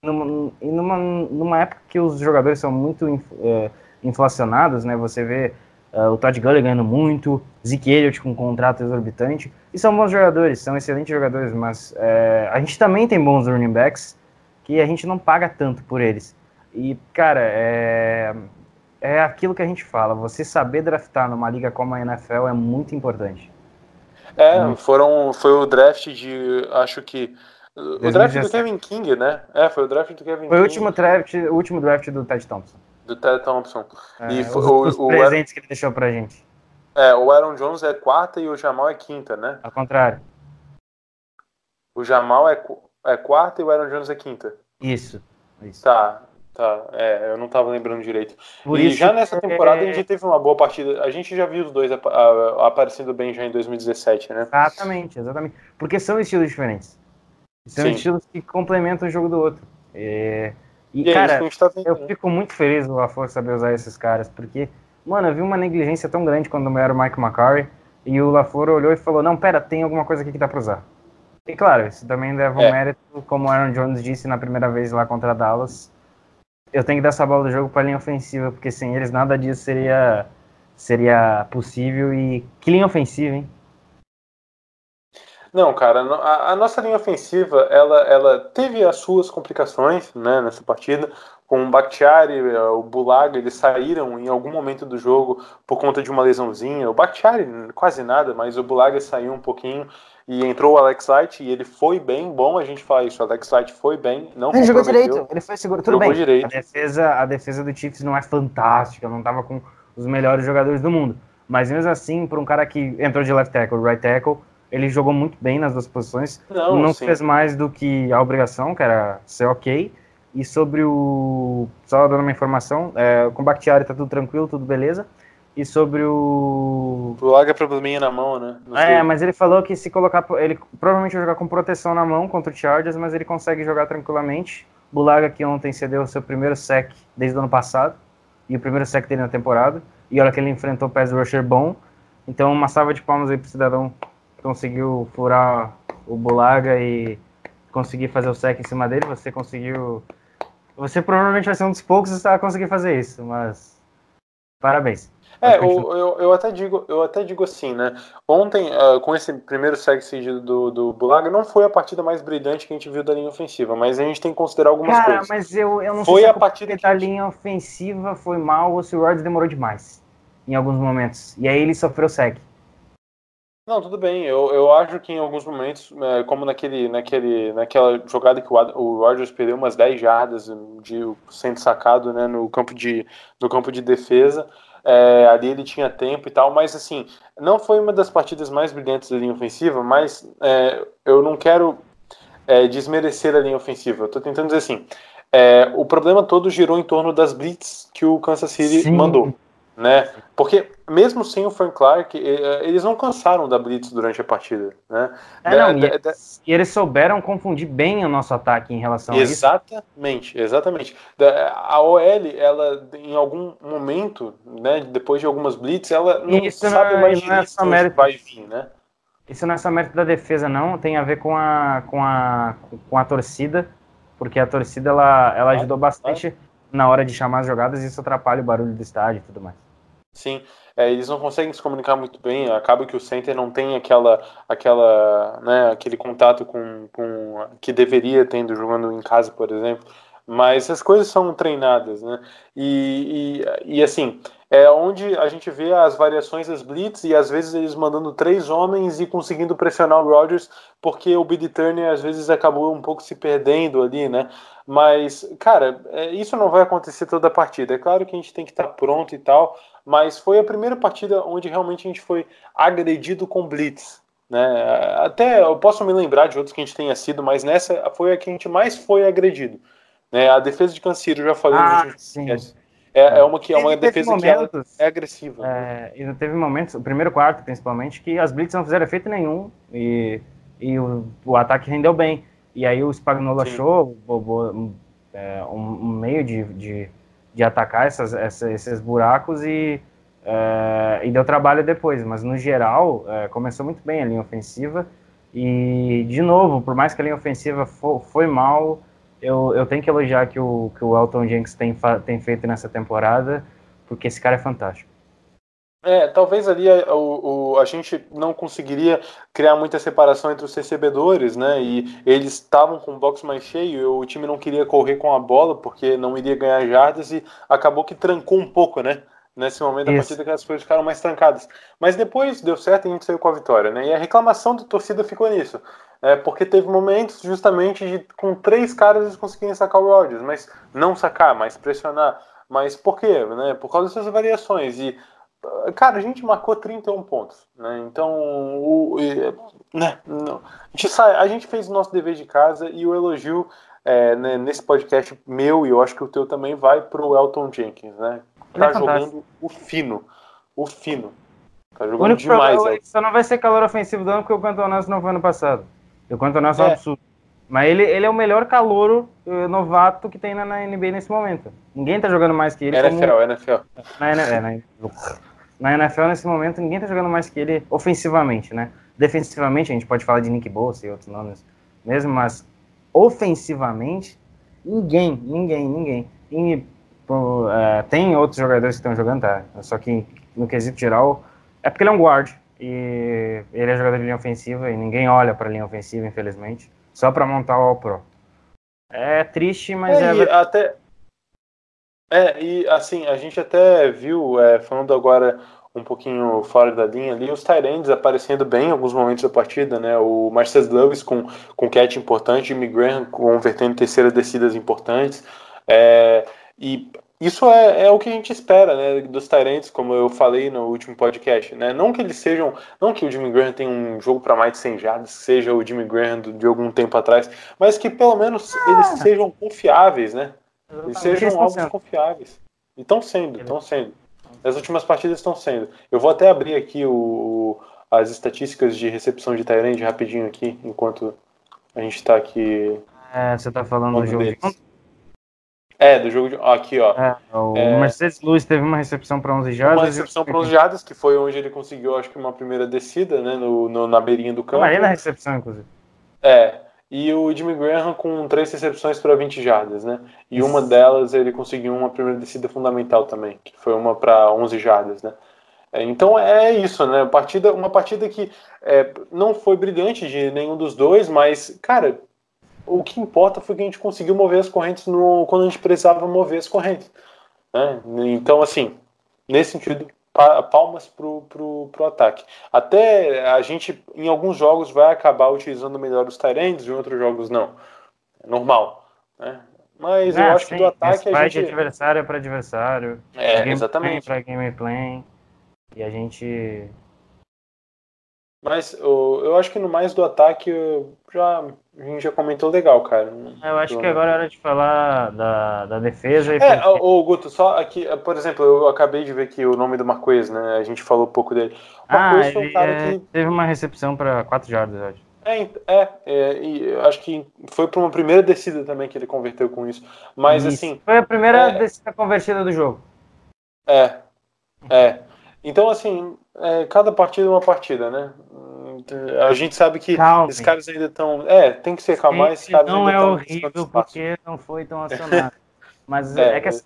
Numa, numa, numa época que os jogadores são muito é, inflacionados, né? Você vê é, o Todd Gurley ganhando muito, Zeke Elliott com um contrato exorbitante, e são bons jogadores, são excelentes jogadores, mas é, a gente também tem bons running backs que a gente não paga tanto por eles. E, cara, é, é aquilo que a gente fala, você saber draftar numa liga como a NFL é muito importante. É, foram, foi o draft de, acho que, o draft do 2017. Kevin King, né? É, foi o draft do Kevin Foi o King, último draft, o último draft do Ted Thompson. do Ted Thompson. E É, foi- os, o- os o presentes que ele deixou pra gente. É, o Aaron Jones é quarta e o Jamal é quinta, né? Ao contrário. O Jamal é, é quarta e o Aaron Jones é quinta. Isso. isso. Tá, tá. É, eu não tava lembrando direito. Por e já nessa temporada a gente teve uma boa partida. A gente já viu os dois aparecendo bem já em 2017, né? Exatamente, exatamente. Porque são estilos diferentes. São Sim. estilos que complementam o jogo do outro. É, E, E é cara, a gente tá eu né? fico muito feliz o LaFleur saber usar esses caras, porque, mano, eu vi uma negligência tão grande quando era o Mike McCarry, e o LaFleur olhou e falou, não, pera, tem alguma coisa aqui que dá pra usar. E claro, isso também leva um É. mérito, como o Aaron Jones disse na primeira vez lá contra Dallas, eu tenho que dar essa bola do jogo pra linha ofensiva, porque sem eles nada disso seria, seria possível, e que linha ofensiva, hein? Não, cara, a, a nossa linha ofensiva, ela, ela teve as suas complicações, né, nessa partida, com o Bakhtiari, eh, o Bulaga, eles saíram em algum momento do jogo por conta de uma lesãozinha. O Bakhtiari, quase nada, mas o Bulaga saiu um pouquinho e entrou o Alex Light e ele foi bem, bom a gente falar isso, o Alex Light foi bem, não Ele jogou direito, ele foi seguro, tudo Jogou bem. direito. A defesa, a defesa do Chiefs não é fantástica, não tava com os melhores jogadores do mundo. Mas mesmo assim, para um cara que entrou de left tackle, right tackle, ele jogou muito bem nas duas posições. Não, Não, sim. fez mais do que a obrigação, que era ser ok. E sobre o. Só dando uma informação, é, com o Bakhtiari tá tudo tranquilo, tudo beleza. E sobre o. O Bulaga é probleminha na mão, né? Não É, sei. mas ele falou que se colocar. Ele provavelmente vai jogar com proteção na mão contra o Chargers, mas ele consegue jogar tranquilamente. Bulaga que ontem cedeu o seu primeiro sec desde o ano passado. E o primeiro sec dele na temporada. E olha que ele enfrentou o pass rusher bom. Então uma salva de palmas aí pro cidadão conseguiu furar o Bulaga e conseguir fazer o sec em cima dele. Você conseguiu. Você provavelmente vai ser um dos poucos a conseguir fazer isso, mas. Parabéns. É, o- eu, eu, até digo, eu até digo assim, né? Ontem, ah, com esse primeiro seg cedido do, do Bulaga, não foi a partida mais brilhante que a gente viu da linha ofensiva, mas a gente tem que considerar algumas Cara, coisas. mas eu, eu não Foi sei se a a partida da linha ofensiva foi mal ou se o Rodgers demorou demais em alguns momentos. E aí ele sofreu sec. Não, tudo bem. Eu, eu acho que em alguns momentos, é, como naquele, naquele, naquela jogada que o, o Rodgers perdeu umas 10 jardas de sendo sacado né, no, campo de, no campo de defesa, é, ali ele tinha tempo e tal, mas assim, não foi uma das partidas mais brilhantes da linha ofensiva, mas é, eu não quero é, desmerecer a linha ofensiva. Eu tô tentando dizer assim, é, o problema todo girou em torno das blitz que o Kansas City Sim. mandou né? Porque mesmo sem o Frank Clark, eh, eles não cansaram da blitz durante a partida, né? É, Da- não, e, da- da- e eles souberam confundir bem o nosso ataque em relação a isso. exatamente, exatamente. Da- A OL, ela em algum momento, né, depois de algumas blitz, ela não Isso sabe é- mais não é só onde mérito. vai vir, né? Isso não é só mérito da defesa, não. Tem a ver com a, com a, com a torcida, porque a torcida ela, ela ajudou bastante na hora de chamar as jogadas e isso atrapalha o barulho do estádio e tudo mais. Sim, é, eles não conseguem se comunicar muito bem. Acaba que o center não tem aquela, aquela, né, aquele contato com, com que deveria tendo jogando em casa, por exemplo. Mas as coisas são treinadas, né? E, e, e, assim, é onde a gente vê as variações das blitz e às vezes eles mandando três homens e conseguindo pressionar o Rodgers, porque o Billy Turner às vezes acabou um pouco se perdendo ali, né? Mas, cara, é, isso não vai acontecer toda a partida. É claro que a gente tem que estar pronto e tal, mas foi a primeira partida onde realmente a gente foi agredido com blitz. Né? Até eu posso me lembrar de outros que a gente tenha sido, mas nessa foi a que a gente mais foi agredido. Né? A defesa de eu já falei Ah, nos sim. É, é uma que é uma defesa que ela momentos- é agressiva. É, e teve momentos, o primeiro quarto principalmente, que as blitz não fizeram efeito nenhum e, e o, o ataque rendeu bem. E aí o Spagnuolo Sim. achou bo- bo- um, é, um- um meio de, de, de atacar essas, essa- esses buracos e, é, e deu trabalho depois. Mas no geral, é, começou muito bem a linha ofensiva. E, de novo, por mais que a linha ofensiva fo- foi mal, eu, eu tenho que elogiar que o, que o Elton Jenks tem, tem feito nessa temporada, porque esse cara é fantástico. É, talvez ali a, o, o- a gente não conseguiria criar muita separação entre os recebedores, né? E eles estavam com o box mais cheio, o time não queria correr com a bola porque não iria ganhar jardas e acabou que trancou um pouco, né? Nesse momento da partida que as coisas ficaram mais trancadas. Mas depois deu certo e a gente saiu com a vitória, né? E a reclamação da torcida ficou nisso. É, porque teve momentos justamente de com três caras eles conseguirem sacar o Rodgers, mas não sacar, mas pressionar. Mas por quê? Né? Por causa dessas variações. E Cara, a gente marcou 31 pontos, né? Então, o, né, não. A, gente sai, a gente fez o nosso dever de casa e o elogio é, né, nesse podcast meu e eu acho que o teu também vai pro Elton Jenkins, né? É Tá fantástico. jogando o fino, o fino. Tá O jogando único demais. problema é só não vai ser calor ofensivo do ano porque o Quanto Nelson não foi ano passado. O Quanto Nelson é um É. absurdo. Mas ele, ele é o melhor calouro eh, novato que tem na, na NBA nesse momento. Ninguém tá jogando mais que ele. como- NFL, NFL. na, é, na, na NFL, nesse momento, ninguém tá jogando mais que ele ofensivamente, né? Defensivamente, a gente pode falar de Nick Bosa e outros nomes mesmo, mas ofensivamente, ninguém, ninguém, ninguém. E, é, tem outros jogadores que estão jogando, tá? Só que no quesito geral, é porque ele é um guard. E ele é jogador de linha ofensiva e ninguém olha pra linha ofensiva, infelizmente, só pra montar o All-Pro. É triste, mas É, é, e até. É, e assim, a gente até viu, é, falando agora um pouquinho fora da linha ali, os Tyrands aparecendo bem em alguns momentos da partida, né? O Marcus Lewis com, com catch importante, Jimmy Graham convertendo terceiras descidas importantes. É, e isso é, é o que a gente espera, né, dos Tyrants, como eu falei no último podcast, né? Não que eles sejam, não que o Jimmy Graham tenha um jogo para mais de 100 jardas, seja o Jimmy Graham de algum tempo atrás, mas que pelo menos eles sejam confiáveis, né? Eles sejam alvos confiáveis. E estão sendo, estão sendo. As últimas partidas estão sendo. Eu vou até abrir aqui o, as estatísticas de recepção de Tyrande rapidinho aqui, enquanto a gente está aqui. É, você tá falando do jogo de deles. ontem? É, do jogo de. ó, Aqui, ó. É, o É. Mercedes Lewis teve uma recepção para 11 jardas. Uma recepção para os jardas, que foi onde ele conseguiu, acho que, uma primeira descida, né? No, no- na beirinha do campo. Camarei na recepção, inclusive. É. E o Jimmy Graham com três recepções para 20 jardas, né? E uma delas ele conseguiu uma primeira descida fundamental também, que foi uma para 11 jardas, né? É, então é isso, né? Partida, uma partida que é, não foi brilhante de nenhum dos dois, mas, cara, o que importa foi que a gente conseguiu mover as correntes no, quando a gente precisava mover as correntes. Né? Então, assim, nesse sentido, pa- palmas pro, pro, pro ataque. Até a gente, em alguns jogos, vai acabar utilizando melhor os Tyrands, em outros jogos não. É normal. Né? Mas eu Ah, acho que sim, do ataque a vai de gente. adversário para adversário. É, gameplay exatamente. Para gameplay. E a gente. Mas eu, eu acho que no mais do ataque já, a gente já comentou legal, cara. Eu acho que agora é hora de falar da, da defesa. E É, ô Guto, só aqui, por exemplo, eu acabei de ver aqui o nome do Marquês, né? A gente falou um pouco dele. O ah, Marquês foi um cara é, que. teve uma recepção para 4 jardas, eu acho. É, é, é, e eu acho que foi para uma primeira descida também que ele converteu com isso. Mas Isso. assim, Foi a primeira é- descida convertida do jogo. é. É. Então, assim, é, cada partida é uma partida, né? Hum, A gente sabe que Calma. esses caras ainda estão. É, tem que ser calmo, mas esses caras não é horrível porque não foi tão acionado. Mas É, é, que assim,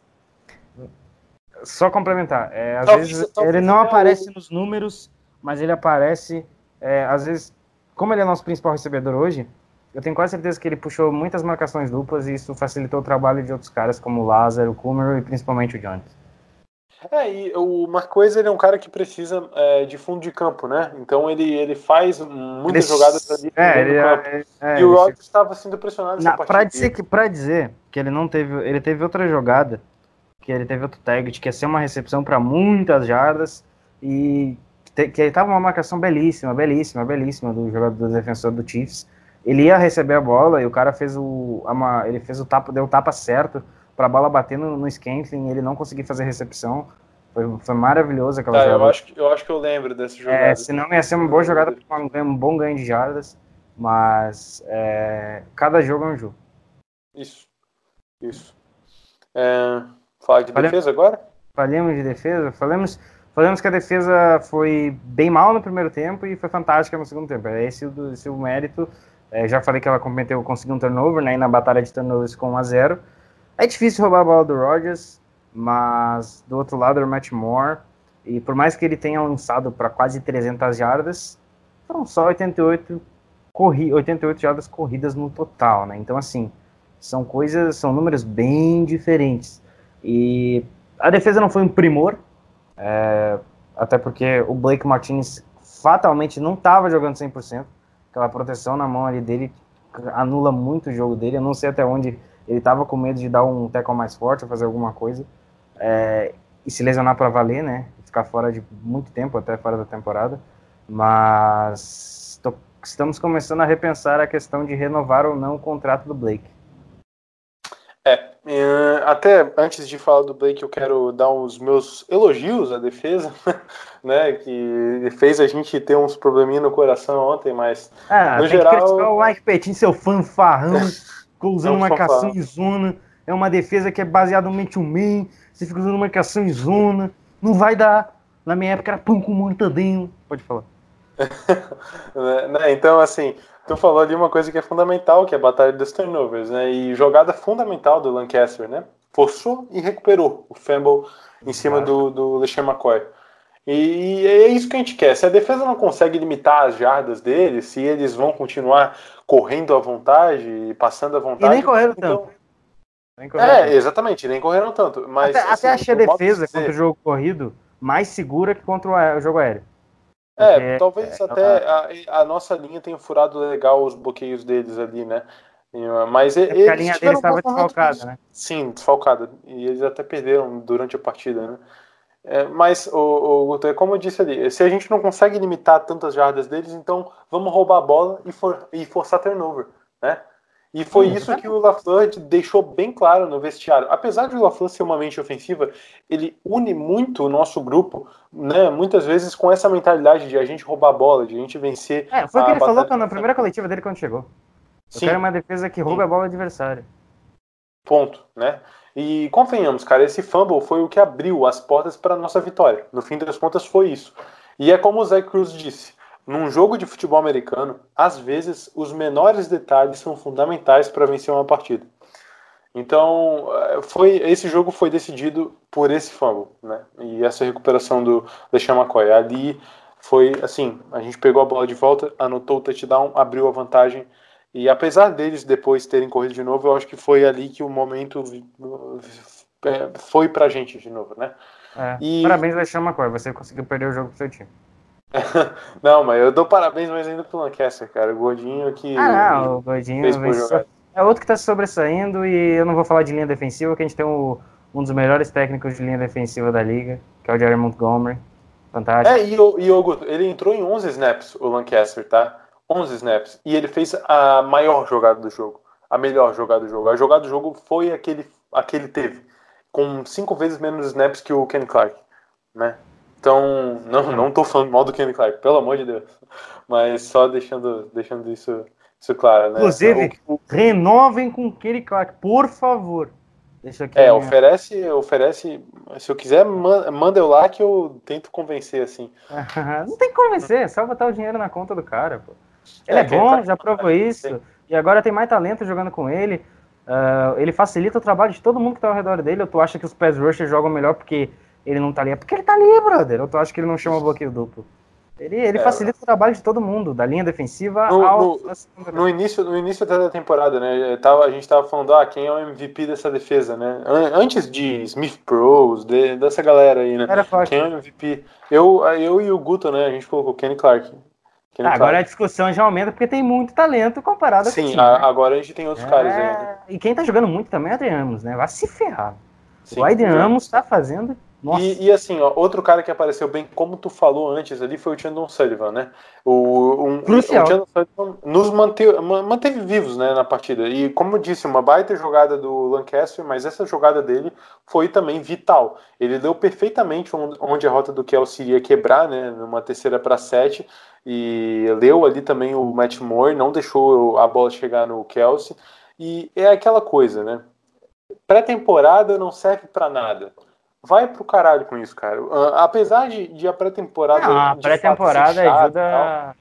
só complementar, é, às Talvez- vezes talvez ele não aparece nos números, mas ele aparece, é, às vezes, como ele é nosso principal recebedor hoje, eu tenho quase certeza que ele puxou muitas marcações duplas e isso facilitou o trabalho de outros caras como o Lázaro, o Kummer e principalmente o Jones. É, e o Marquês ele é um cara que precisa é, de fundo de campo, né? Então ele, ele faz muitas Ele- jogadas ali É, ele, campo. é, é, e o Rodgers estava sendo pressionado nessa partida. pra, dizer que, pra dizer que ele não teve. Ele teve outra jogada, que ele teve outro target, que ia ser uma recepção para muitas jardas, e te- que tava uma marcação belíssima, belíssima, belíssima do jogador do defensor do Chiefs. Ele ia receber a bola e o cara fez o. a ma- ele fez o tapa, deu o tapa certo pra bola bater no, no Scantling e ele não conseguir fazer recepção. Foi, foi maravilhoso aquela Tá, eu jogada. acho, que- eu acho que eu lembro dessa jogada. É, senão ia ser uma boa jogada para um, bom ganho de jardas, mas é, cada jogo é um jogo. Isso. Isso. É, falar de Olha- defesa agora? Falemos de defesa, falamos, falamos que a defesa foi bem mal no primeiro tempo e foi fantástica no segundo tempo. É esse esse o mérito. É, já falei que ela comprometeu, conseguiu um turnover, né? Na batalha de turnovers com 1 a 0 É difícil roubar a bola do Rodgers, mas do outro lado era o Matt Moore. E por mais que ele tenha lançado para quase 300 jardas, foram só 88, corri 88 jardas corridas no total, né? Então, assim, são coisas, são números bem diferentes. E a defesa não foi um primor, é, até porque o Blake Martinez fatalmente não estava jogando 100%. Aquela proteção na mão ali dele anula muito o jogo dele. Eu não sei até onde ele estava com medo de dar um tackle mais forte ou fazer alguma coisa. É, e se lesionar para valer, né? Ficar fora de muito tempo, até fora da temporada. Mas tô- estamos começando a repensar a questão de renovar ou não o contrato do Blake. É, eh, até antes de falar do Blake, eu quero dar os meus elogios à defesa, né? Que fez a gente ter uns probleminha no coração ontem, mas Ah, No tem geral- que criticar o Mike Petin, seu fanfarrão, ficou usando É marcação em zona. É uma defesa que é baseada no man-to-man. Você fica usando marcação em zona. Não vai dar. Na minha época era pão com mortadinho. Pode falar. né, né, Então, assim, tu falou ali uma coisa que é fundamental, que é a batalha dos turnovers, né? E jogada fundamental do Lancaster, né? Forçou e recuperou o fumble em cima do, do LeSean McCoy. E é isso que a gente quer. Se a defesa não consegue limitar as jardas deles, se eles vão continuar correndo à vontade e passando à E vontade. nem correram então- tanto. Nem correram É, tanto. exatamente, nem correram tanto. Mas, até, assim, até achei a de defesa dizer- contra o jogo corrido mais segura que contra o jogo aéreo. É, Porque, talvez é, até a, a nossa linha tenha furado legal os bloqueios deles ali, né? E, Mas e- É porque a eles linha deles estava desfalcada, né? Sim, desfalcada. E eles até perderam durante a partida, né? É, mas, o, o, Guto, é como eu disse ali, se a gente não consegue limitar tantas jardas deles, então vamos roubar a bola e, for, e forçar turnover, né? E foi Hum, isso que o LaFleur deixou bem claro no vestiário. Apesar de o LaFleur ser uma mente ofensiva, ele une muito o nosso grupo, né? Muitas vezes com essa mentalidade de a gente roubar a bola, de a gente vencer. É, foi o que ele falou na primeira coletiva dele quando chegou. Eu Sim. quero uma defesa que roube a bola adversária. Ponto, né? E convenhamos, cara, esse fumble foi o que abriu as portas para nossa vitória. No fim das contas, foi isso. E é como o Zé Cruz disse: num jogo de futebol americano, às vezes os menores detalhes são fundamentais para vencer uma partida. Então, eh, foi esse jogo foi decidido por esse fumble, né? E essa recuperação do Deixa McCoy. Ali foi assim: a gente pegou a bola de volta, anotou o touchdown, abriu a vantagem. E apesar deles depois terem corrido de novo, eu acho que foi ali que o momento eh, foi pra gente de novo, né? É. E- Parabéns, Alexandre McCoy. Você conseguiu perder o jogo pro seu time. Não, mas eu dou parabéns mais ainda pro Lancaster, cara. O gordinho que. Ah, não, o jogada. é outro que tá se sobressaindo e eu não vou falar de linha defensiva, que a gente tem o- um dos melhores técnicos de linha defensiva da liga, que é o Jerry Montgomery. Fantástico. É, e o, e o ele entrou em 11 snaps, o Lancaster, tá? 11 snaps. E ele fez a maior jogada do jogo. A melhor jogada do jogo. A jogada do jogo foi aquele, aquele teve. Com cinco vezes menos snaps que o Kenny Clark, né? Então, não, não tô falando mal do Kenny Clark, pelo amor de Deus. Mas só deixando, deixando isso, isso claro, né? Inclusive, O- o- renovem com o Kenny Clark, por favor. Deixa aqui. É, minha- oferece, oferece. Se eu quiser, man- manda eu lá que eu tento convencer, assim. não tem que convencer, é só botar o dinheiro na conta do cara, pô. Ele é, É, bom, Clark- já provou isso. E agora tem mais talento jogando com ele. Ah, ele facilita o trabalho de todo mundo que tá ao redor dele. Ou tu acha que os pass rushers jogam melhor porque ele não tá ali? É porque ele tá ali, brother. Ou tu acha que ele não chama bloqueio duplo? Ele, ele É, facilita o trabalho de todo mundo, da linha defensiva No- ao. no-. No início, no início até da temporada, né? Tava, a gente tava falando, ah, quem é o MVP dessa defesa, né? An- Antes de Smith Pros, de- dessa galera aí, né? Era forte. Quem é o MVP? Eu, eu e o Guto, né? A gente colocou Kenny Clark. Ah, agora a discussão já aumenta porque tem muito talento comparado Sim, a- né? agora a gente tem outros caras É, ainda. E quem tá jogando muito também é o Adrian Amos, né? Vai se ferrar. Sim. o Adrian Amos tá fazendo. Nossa. E, e assim, ó, outro cara que apareceu bem, como tu falou antes ali, foi o Chandon Sullivan, né? O, um, Crucial. o Chandon Sullivan nos manteve, ma- manteve vivos né, na partida. E como eu disse, uma baita jogada do Lancaster, mas essa jogada dele foi também vital. Ele deu perfeitamente onde, a rota do Kelsey ia quebrar, né? Numa terceira para sete. E leu ali também o Matt Moore, não deixou a bola chegar no Kelsey. E é aquela coisa, né? Pré-temporada não serve para nada. Vai pro caralho com isso, cara. Ah, apesar de, de a pré-temporada. Não, a pré-temporada e tal, ajuda.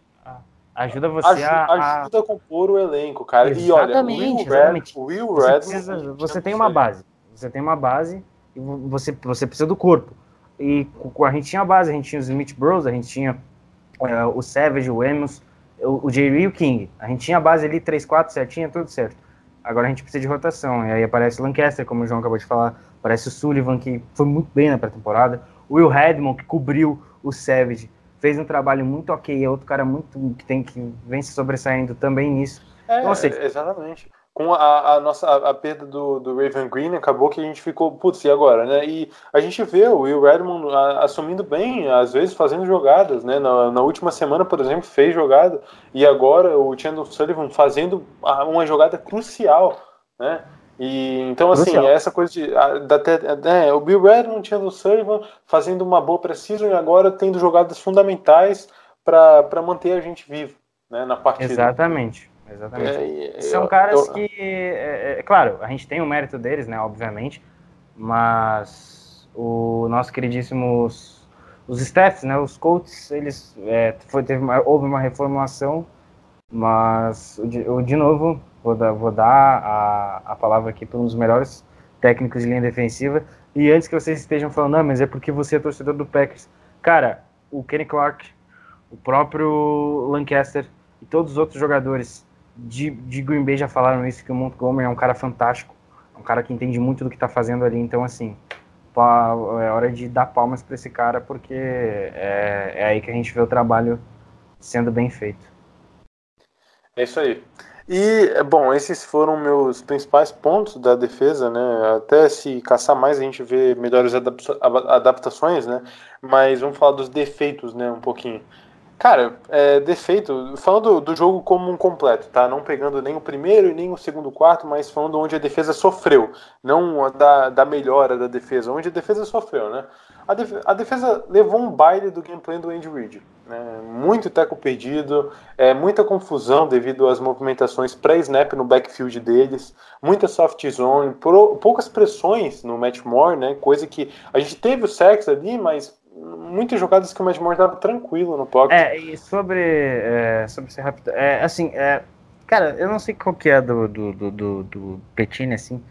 Ajuda você a. ajuda a compor o elenco, cara. E olha, o Exatamente, Will, Red, exatamente. o Will Você, Redmond- precisa- você tem uma base. Você tem uma base e vo- você, você precisa do corpo. E a gente tinha a base, a gente tinha os Smith Bros, a gente tinha é, o Savage, o Emos, o, o Jerry e o King. A gente tinha a base ali 3-4 certinha, tudo certo. Agora a gente precisa de rotação. E aí aparece o Lancaster, como o João acabou de falar, aparece o Sullivan, que foi muito bem na pré-temporada. O Will Redmond, que cobriu o Savage, fez um trabalho muito ok. É outro cara muito que tem que vem se sobressaindo também nisso. É, Então, assim, exatamente. Com a, a nossa a, a perda do, do Raven Green, acabou que a gente ficou, putz, e agora, né? E a gente vê o Will Redmond assumindo bem, às vezes fazendo jogadas, né? Na, na última semana, por exemplo, fez jogada, e agora o Chandler Sullivan fazendo uma jogada crucial, né? E, então, assim, Crucial. essa coisa de. da, te- é, o Bill Red não tinha o Sullivan fazendo uma boa precisão e agora tendo jogadas fundamentais para manter a gente vivo né, na partida. Exatamente. Exatamente. É, São eu- caras eu- que, é, é, claro, a gente tem o mérito deles, né, obviamente, mas o nosso queridíssimos, os staffs, né, os coaches, eles, é, foi, teve uma- houve uma reformulação, mas, o de, novo, vou dar, vou dar a, a palavra aqui para um dos melhores técnicos de linha defensiva, e antes que vocês estejam falando, ah, mas é porque você é torcedor do Packers, cara, o Kenny Clark, o próprio Lancaster e todos os outros jogadores de, de Green Bay já falaram isso, que o Montgomery é um cara fantástico, é um cara que entende muito do que está fazendo ali, então assim, é hora de dar palmas para esse cara, porque é, é aí que a gente vê o trabalho sendo bem feito. É isso aí. E, bom, esses foram meus principais pontos da defesa, né? Até se caçar mais a gente vê melhores adapta- adaptações, né? Mas vamos falar dos defeitos, né? Um pouquinho. Cara, é, defeito, falando do jogo como um completo, tá? Não pegando nem o primeiro e nem o segundo quarto, mas falando onde a defesa sofreu, não da, da melhora da defesa, onde a defesa sofreu, né? A, a defesa levou um baile do gameplay do Andy Reid, né? Muito teco perdido, é, muita confusão devido às movimentações pré-snap no backfield deles, muita soft zone, pro- poucas pressões no Matt Moore, né? Coisa que a gente teve o sacks ali, mas muitas jogadas que o Matt Moore estava tranquilo no pocket. É, e sobre, é, sobre ser rápido, é, assim, é, cara, eu não sei qual que é do, do, do, do, do Petini, assim,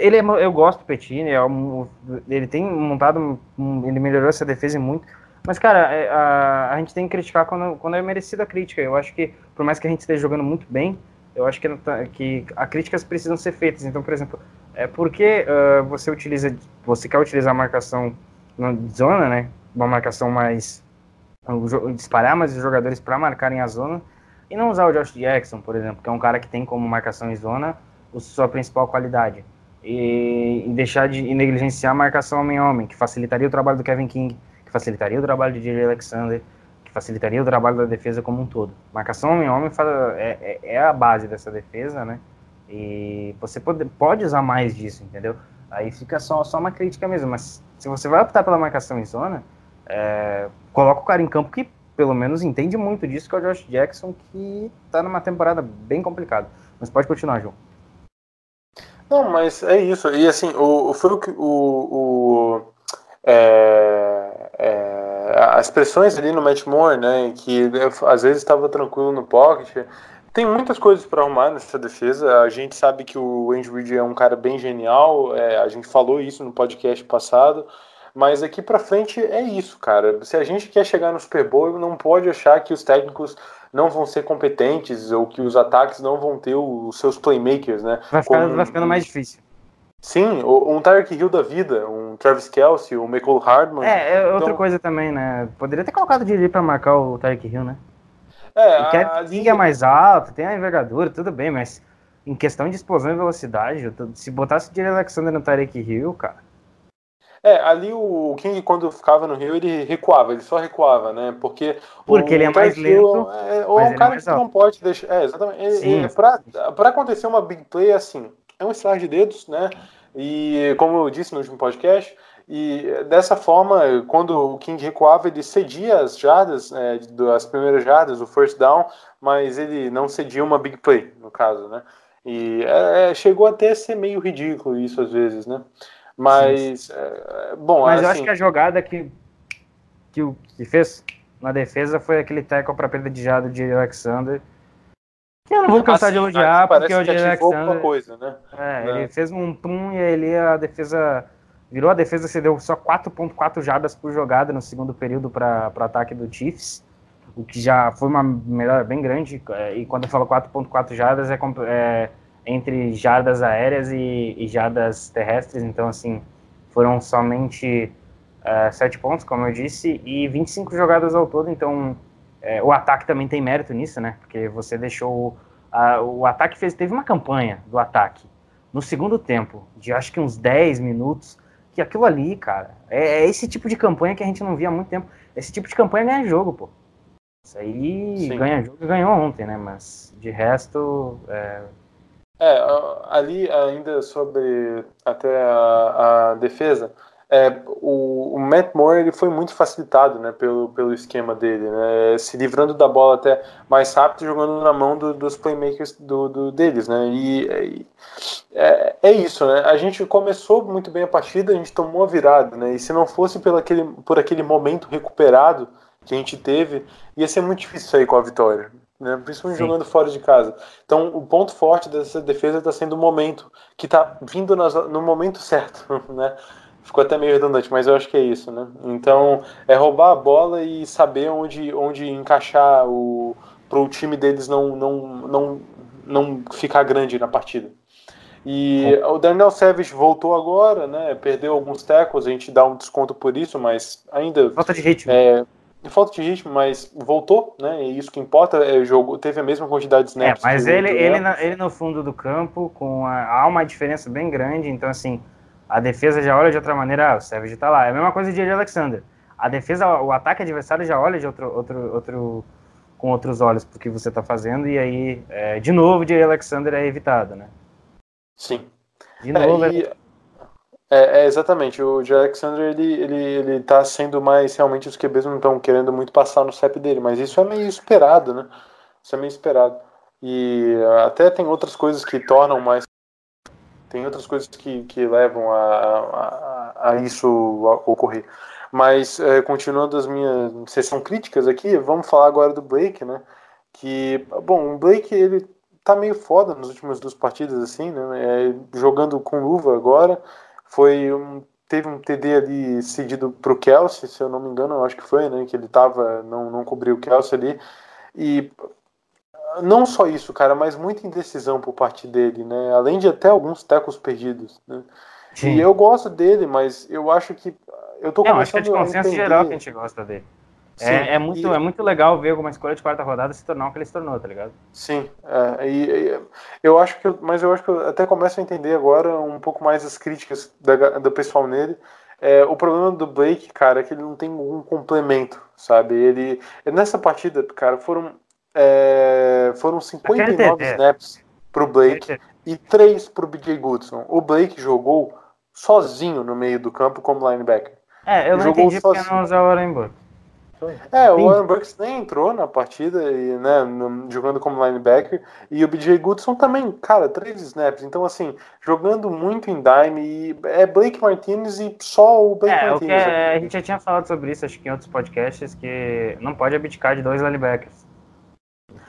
ele é, eu gosto do Petini, é um- ele tem montado, ele melhorou essa defesa muito, mas, cara, é, a, a gente tem que criticar quando, quando é merecida a crítica, eu acho que, por mais que a gente esteja jogando muito bem, eu acho que, que as críticas precisam ser feitas, então, por exemplo, é porque ah, você utiliza, você quer utilizar a marcação na zona, né, uma marcação mais espalhar mais os jogadores para marcarem a zona e não usar o Josh Jackson, por exemplo, que é um cara que tem como marcação em zona sua principal qualidade. E, e deixar de e negligenciar a marcação homem-homem, que facilitaria o trabalho do Kevin King, que facilitaria o trabalho de J.J. Alexander, que facilitaria o trabalho da defesa como um todo. Marcação homem-homem é, é, é a base dessa defesa, né? E você pode, pode usar mais disso, entendeu? Aí fica só, só uma crítica mesmo, mas se você vai optar pela marcação em zona, é, coloca o cara em campo que pelo menos entende muito disso, que é o Josh Jackson, que tá numa temporada bem complicada. Mas pode continuar, João. Não, mas é isso. E assim, o, foi o que o, o- é, é, as pressões ali no Matt Moore, né? Que às vezes estava tranquilo no pocket. Tem muitas coisas para arrumar nessa defesa. A gente sabe que o Andy Reid é um cara bem genial. é, a gente falou isso no podcast passado. Mas daqui para frente é isso, cara. Se a gente quer chegar no Super Bowl, não pode achar que os técnicos não vão ser competentes ou que os ataques não vão ter os seus playmakers, né? Vai, ficar, Como- vai ficando mais difícil. Sim, um Tyreek Hill da vida, um Travis Kelsey, um Michael Hardman. É, é outra Então- coisa também, né? Poderia ter colocado o Didi pra marcar o Tyreek Hill, né? É, Kevin ali- King é mais alto, tem a envergadura, tudo bem, mas em questão de explosão e velocidade, tô- se botasse o Didi Alexander no Tyreek Hill, cara. é, ali o King, quando ficava no Rio, ele recuava, ele só recuava, né? Porque. Porque o ele é mais lento, É, ou é ele um é cara que não pode deixar. É, exatamente. Sim. é, pra, acontecer uma big play, assim, é um estalar de dedos, né? E como eu disse no último podcast, e dessa forma, quando o King recuava, ele cedia as jardas, é, das primeiras jardas, o first down, mas ele não cedia uma big play, no caso, né? E é, é, chegou até a ser meio ridículo isso às vezes, né? Mas, é, bom, Mas eu assim, acho que a jogada que, que o que fez na defesa foi aquele tackle pra perda de jarda de Alexander. Que eu não vou cansar de assim, elogiar, porque o Alexander. coisa, né? É, né? ele fez um pum e aí a defesa. Virou a defesa, cedeu só 4,4 jardas por jogada no segundo período para ataque do Chiefs, o que já foi uma melhora bem grande. é, E quando eu falo 4,4 jardas, é, é entre jardas aéreas e, e jardas terrestres, então, assim, foram somente é, 7 pontos, como eu disse, e 25 jogadas ao todo, então é, o ataque também tem mérito nisso, né? Porque você deixou. a- o ataque fez, teve uma campanha do ataque no segundo tempo, de acho que uns 10 minutos, que aquilo ali, cara, é, é esse tipo de campanha que a gente não via há muito tempo. Esse tipo de campanha ganha jogo, pô. Isso aí Sim. ganha jogo e ganhou ontem, né? Mas de resto, é, É, ali ainda sobre até a, a defesa, é, o, o Matt Moore ele foi muito facilitado né, pelo, pelo esquema dele, né, se livrando da bola até mais rápido, jogando na mão do- dos playmakers do, do- deles. Né, e, é, é isso, né, a gente começou muito bem a partida, a gente tomou a virada, né, e se não fosse pelo aquele, por aquele momento recuperado que a gente teve, ia ser muito difícil sair com a vitória. Né, principalmente Sim. jogando fora de casa. Então, o ponto forte dessa defesa está sendo o momento, que está vindo nas- no momento certo, né? Ficou até meio redundante, mas eu acho que é isso, né? Então, é roubar a bola e saber onde, onde encaixar o pro time deles não, não, não, não ficar grande na partida. E o Daniel Savage voltou agora, né? Perdeu alguns tackles, a gente dá um desconto por isso, mas ainda Falta de ritmo. é, falta de ritmo, mas voltou, né? E isso que importa, é, jogo, teve a mesma quantidade de É, snaps. mas que o- ele, o ele, na- ele no fundo do campo, com a, há uma diferença bem grande, então assim, a defesa já olha de outra maneira, ah, o Savage tá lá. É a mesma coisa de Alexander. A defesa, o ataque adversário já olha de outro, outro, outro, com outros olhos pro que você tá fazendo, e aí, é, de novo, de Alexander é evitado, né? Sim. De novo, É, é, e- é, é, exatamente. O Jay Alexander ele, ele, ele tá sendo mais. Realmente os QBs não estão querendo muito passar no CEP dele, mas isso é meio esperado, né? Isso é meio esperado. E até tem outras coisas que tornam mais. Tem outras coisas que, que levam a, a, a isso ocorrer. Mas, é, continuando as minhas sessão críticas aqui, vamos falar agora do Blake, né? Que, bom, o Blake, ele tá meio foda nas últimas duas partidas, assim, né? É, jogando com luva agora. Foi um, teve um TD ali cedido pro Kelsey, se eu não me engano, eu acho que foi, né? Que ele tava, não, não cobriu o Kelsey ali. E não só isso, cara, mas muita indecisão por parte dele, né? Além de até alguns tecos perdidos, né? Sim. E eu gosto dele, mas eu acho que eu tô Não, acho que é de consenso geral que a gente gosta dele. Sim, É, é, muito, e- é muito legal ver alguma escolha de quarta rodada se tornar o que ele se tornou, tá ligado? Sim, é, e, e eu acho que, mas eu acho que eu até começo a entender agora um pouco mais as críticas da do pessoal nele. É, o problema do Blake, cara, é que ele não tem um complemento, sabe? Ele nessa partida, cara, foram é, foram 59 TD. snaps pro Blake e 3 pro BJ Goodson. O Blake jogou sozinho no meio do campo como linebacker. É, eu não Jogou entendi porque sozinho. não usar o Warren Buck. É, o. Warren Burks nem entrou na partida, e, né, jogando como linebacker, e o BJ Goodson também, cara, três snaps. Então, assim, jogando muito em dime, é Blake Martinez e só o Blake É, o que Martinez. é, a gente já tinha falado sobre isso, acho que em outros podcasts, que não pode abdicar de dois linebackers.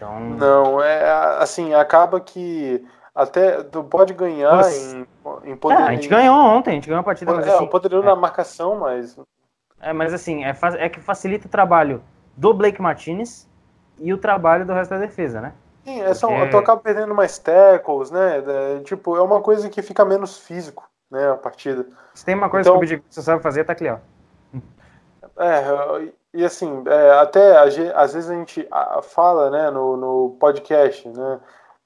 Então, Não, é assim, acaba que até tu pode ganhar Nossa. em, em É, poder. a gente ganhou ontem, a gente ganhou a partida, mas É, assim, o poderio na marcação, mas. é, mas assim, é, é que facilita o trabalho do Blake Martinez e o trabalho do resto da defesa, né? Sim, é só, Porque- tu acaba perdendo mais tackles, né? é, tipo, é uma coisa que fica menos físico, né? A partida. Se tem uma coisa Então- que o BJ sabe fazer, tá aqui, ó. É, e assim, é, até às vezes a gente ah, fala, né, no, no podcast, né,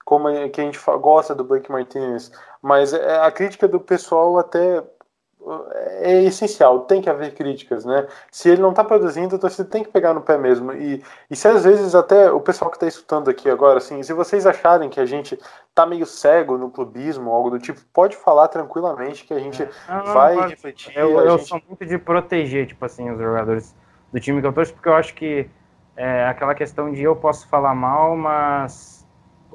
como é que a gente gosta do Blake Martinez, mas é, a crítica do pessoal até uh, é essencial, tem que haver críticas, né? Se ele não tá produzindo, a torcida tem que pegar no pé mesmo. E, e se às vezes até o pessoal que tá escutando aqui agora, assim, se vocês acharem que a gente tá meio cego no clubismo, algo do tipo, pode falar tranquilamente que a gente Não, não, vai pode- refletir. Eu, eu gente- sou muito de proteger, tipo assim, os jogadores do time que eu torço, porque eu acho que é aquela questão de eu posso falar mal, mas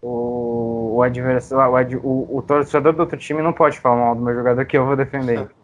o, o adversário, o, o, o torcedor do outro time não pode falar mal do meu jogador que eu vou defender.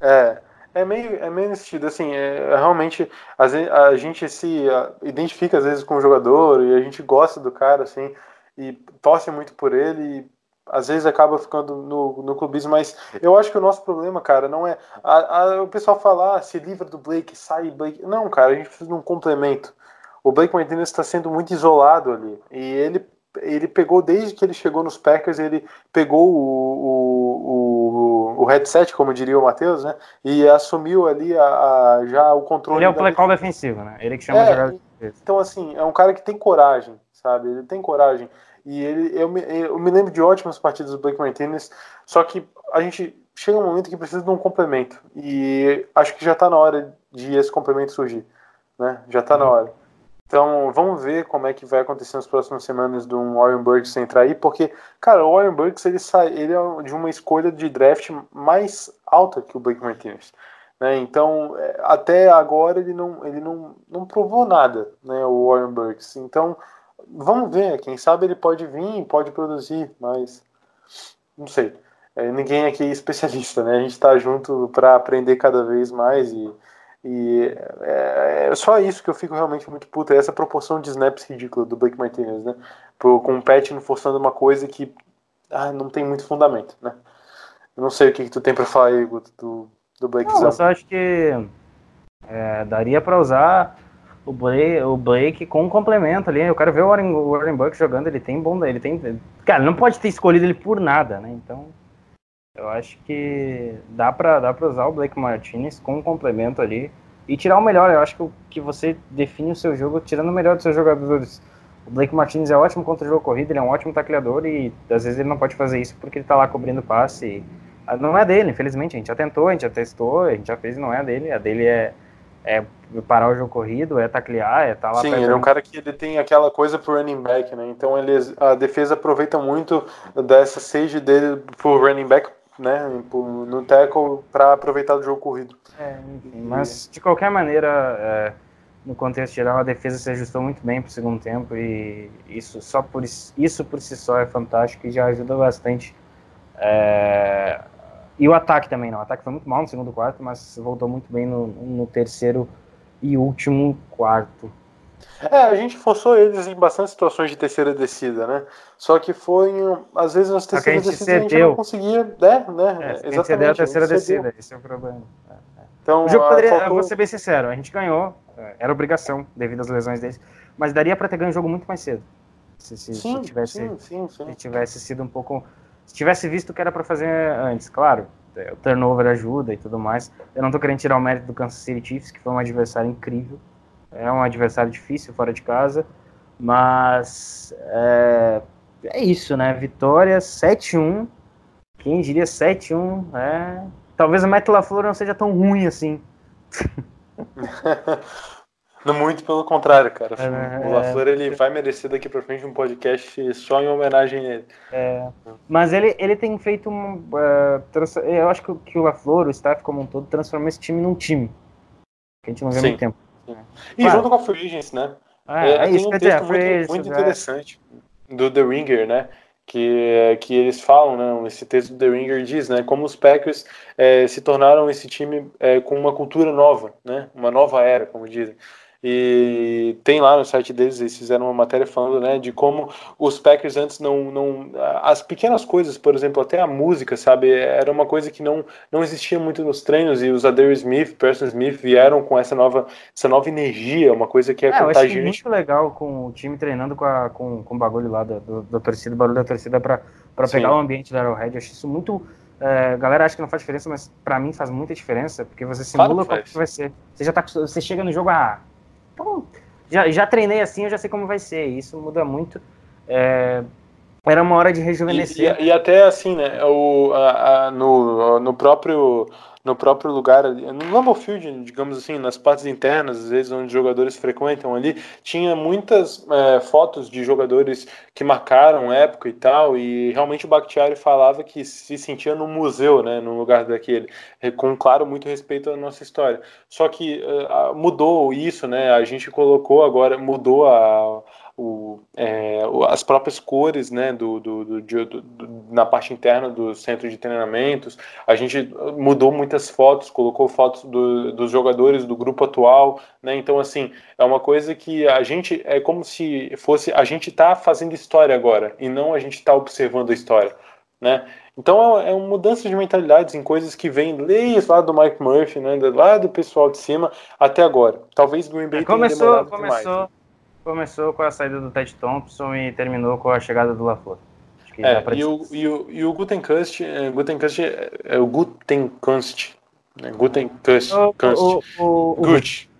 É, é meio, é meio nesse sentido, assim, é, realmente às vezes, a gente se ah, identifica às vezes com o jogador e a gente gosta do cara, assim, e torce muito por ele e às vezes acaba ficando no, no clubismo, mas eu acho que o nosso problema, cara, não é. a- a- o pessoal fala, ah, se livra do Blake, sai Blake. Não, cara, a gente precisa de um complemento. O Blake Martinez está sendo muito isolado ali. E ele, ele pegou, desde que ele chegou nos Packers, ele pegou o, o, o, o headset, como diria o Matheus, né? E assumiu ali a, a- já o controle. Ele é o play call defensivo, né? Ele que chama É, defesa. então, assim, é um cara que tem coragem, sabe? Ele tem coragem. E ele, eu, me, eu me lembro de ótimas partidas do Blake Martinez, só que a gente chega um momento que precisa de um complemento. E acho que já tá na hora de esse complemento surgir. Né? Já tá na hora. Então, vamos ver como é que vai acontecer nas próximas semanas do Warren Burks entrar aí, porque, cara, o Warren Burks ele, sai, ele é de uma escolha de draft mais alta que o Blake Martinez. Né? Então, é, até agora ele não, ele não, não provou nada, né, o Warren Burks. Então, vamos ver, quem sabe ele pode vir, pode produzir, mas não sei. É, ninguém aqui é especialista, né? A gente está junto para aprender cada vez mais e, e é, é, só isso que eu fico realmente muito puto, é essa proporção de snaps ridícula do Blake Martinez, né? Por, com o forçando uma coisa que ah, não tem muito fundamento, né? Eu não sei o que, que tu tem para falar aí, Guto, do, do Blake Não, eu só acho que é, daria para usar o Blake, o Blake com um complemento ali. Eu quero ver o Warren, o Warren Bucks jogando, ele tem bom, ele tem, cara, não pode ter escolhido ele por nada, né? Então, eu acho que dá para dá para usar o Blake Martinez com um complemento ali e tirar o melhor. Eu acho que, que você define o seu jogo tirando o melhor dos seus jogadores. O Blake Martinez é ótimo contra o jogo corrido, ele é um ótimo tacleador e às vezes ele não pode fazer isso porque ele tá lá cobrindo passe. E, ah, não é dele, infelizmente. A gente já tentou, a gente já testou, a gente já fez e não é a dele. A dele é, é parar o jogo corrido, é taclear, é estar tá lá Sim, ele é um cara que ele tem aquela coisa pro running back, né? Então ele, a defesa aproveita muito dessa sage dele pro running back, né? pro- No tackle para aproveitar do jogo corrido. É, enfim, mas de qualquer maneira, é, no contexto geral, a defesa se ajustou muito bem para o segundo tempo e isso só por is- isso por si só é fantástico e já ajuda bastante. É, e o ataque também, não. O ataque foi muito mal no segundo quarto, mas voltou muito bem no, no terceiro e último quarto. É, a gente forçou eles em bastante situações de terceira descida, né? Só que foi, às vezes nas a terceiras gente descidas a gente cedeu. não conseguia, né? né? É, Exatamente. que ceder a terceira cedeu. descida, esse é o problema. Então, O jogo ah, poderia, eu faltou- vou ser bem sincero, a gente ganhou, é, era obrigação devido às lesões deles, mas daria para ter ganho o jogo muito mais cedo. Se, se- se Sim, tivesse sim, sim, sim. se tivesse sido um pouco. Se tivesse visto o que era para fazer antes, claro, é, o turnover ajuda e tudo mais. Eu não tô querendo tirar o mérito do Kansas City Chiefs, que foi um adversário incrível. É um adversário difícil fora de casa, mas é, é isso, né? Vitória 7-1. Quem diria 7-1? É... Talvez a Matt LaFleur não seja tão ruim assim. Muito pelo contrário, cara. É, o LaFleur ele vai merecer daqui pra frente um podcast só em homenagem a ele. Mas ele, ele tem feito um. é, transa- eu acho que, o- que o LaFleur, o staff como um todo, transformou esse time num time. Que a gente não vê há Sim. muito tempo. E Claro. junto com a Free Agents, né? É, é tem isso, um texto muito, muito é. interessante do The Ringer, né? Que, que eles falam, né? Esse texto do The Ringer diz, né? Como os Packers eh, se tornaram esse time eh, com uma cultura nova, né? Uma nova era, como dizem. E tem lá no site deles, eles fizeram uma matéria falando, né, de como os Packers antes não, não as pequenas coisas, por exemplo, até a música, sabe, era uma coisa que não, não existia muito nos treinos e os Adair Smith, Person Smith vieram com essa nova, essa nova energia, uma coisa que é, É, eu achei contagiante. muito legal com o time treinando com, a, com, com o bagulho lá da, do, da torcida, o barulho da torcida Sim. pegar o ambiente da Arrowhead. Eu achei isso muito. é, a galera acha que não faz diferença, mas pra mim faz muita diferença, porque você Claro simula faz. que vai ser. Você já tá, você chega no jogo, ah, então, já, já treinei assim, eu já sei como vai ser. E isso muda muito. É, era uma hora de E, rejuvenescer. e- e até assim, né? O, a- a- no, no próprio no próprio lugar, no Lambeau Field, digamos assim, nas partes internas, às vezes onde os jogadores frequentam ali, tinha muitas é, fotos de jogadores que marcaram época e tal, e realmente o Bakhtiari falava que se sentia no museu, né, no lugar daquele, é, com claro muito respeito à nossa história. Só que a- mudou isso, né? A gente colocou agora, mudou a o, é, as próprias cores né, do, do, do- do- do- na parte interna do centro de treinamentos. A gente mudou muitas fotos, colocou fotos do- dos jogadores do grupo atual. Né? Então, assim, é uma coisa que a gente é como se fosse a gente está fazendo história agora e não a gente está observando a história. Né? Então é, é uma mudança de mentalidades em coisas que vêm desde lá do Mike Murphy, né, lá do pessoal de cima até agora. Talvez Green Bay tenha Começou, começou, começou com a saída do Ted Thompson e terminou com a chegada do LaFleur. É, e, o, e, o, e o Gutenkust, é, Gutenkust é, é o Gutenkust, né? Gutenkust, O, Kunst. o, o, o, Gut,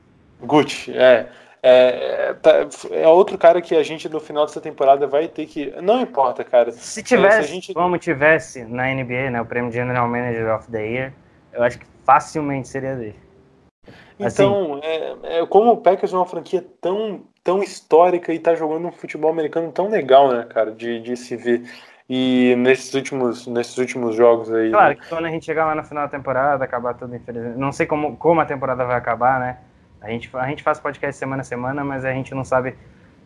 Gut, é. É, tá- é outro cara que a gente no final dessa temporada vai ter que. Não importa, cara. Se tivesse, É, se gente- como tivesse na NBA, né, o prêmio General Manager of the Year, eu acho que facilmente seria dele. Assim, Então, é, é, como o Packers é uma franquia tão, tão histórica e tá jogando um futebol americano tão legal, né, cara, de, de se ver. E nesses últimos, nesses últimos jogos aí. Claro né? que quando a gente chegar lá no final da temporada, acabar tudo, infelizmente. Não sei como, como a temporada vai acabar, né? A gente, a gente faz podcast semana a semana, mas a gente não sabe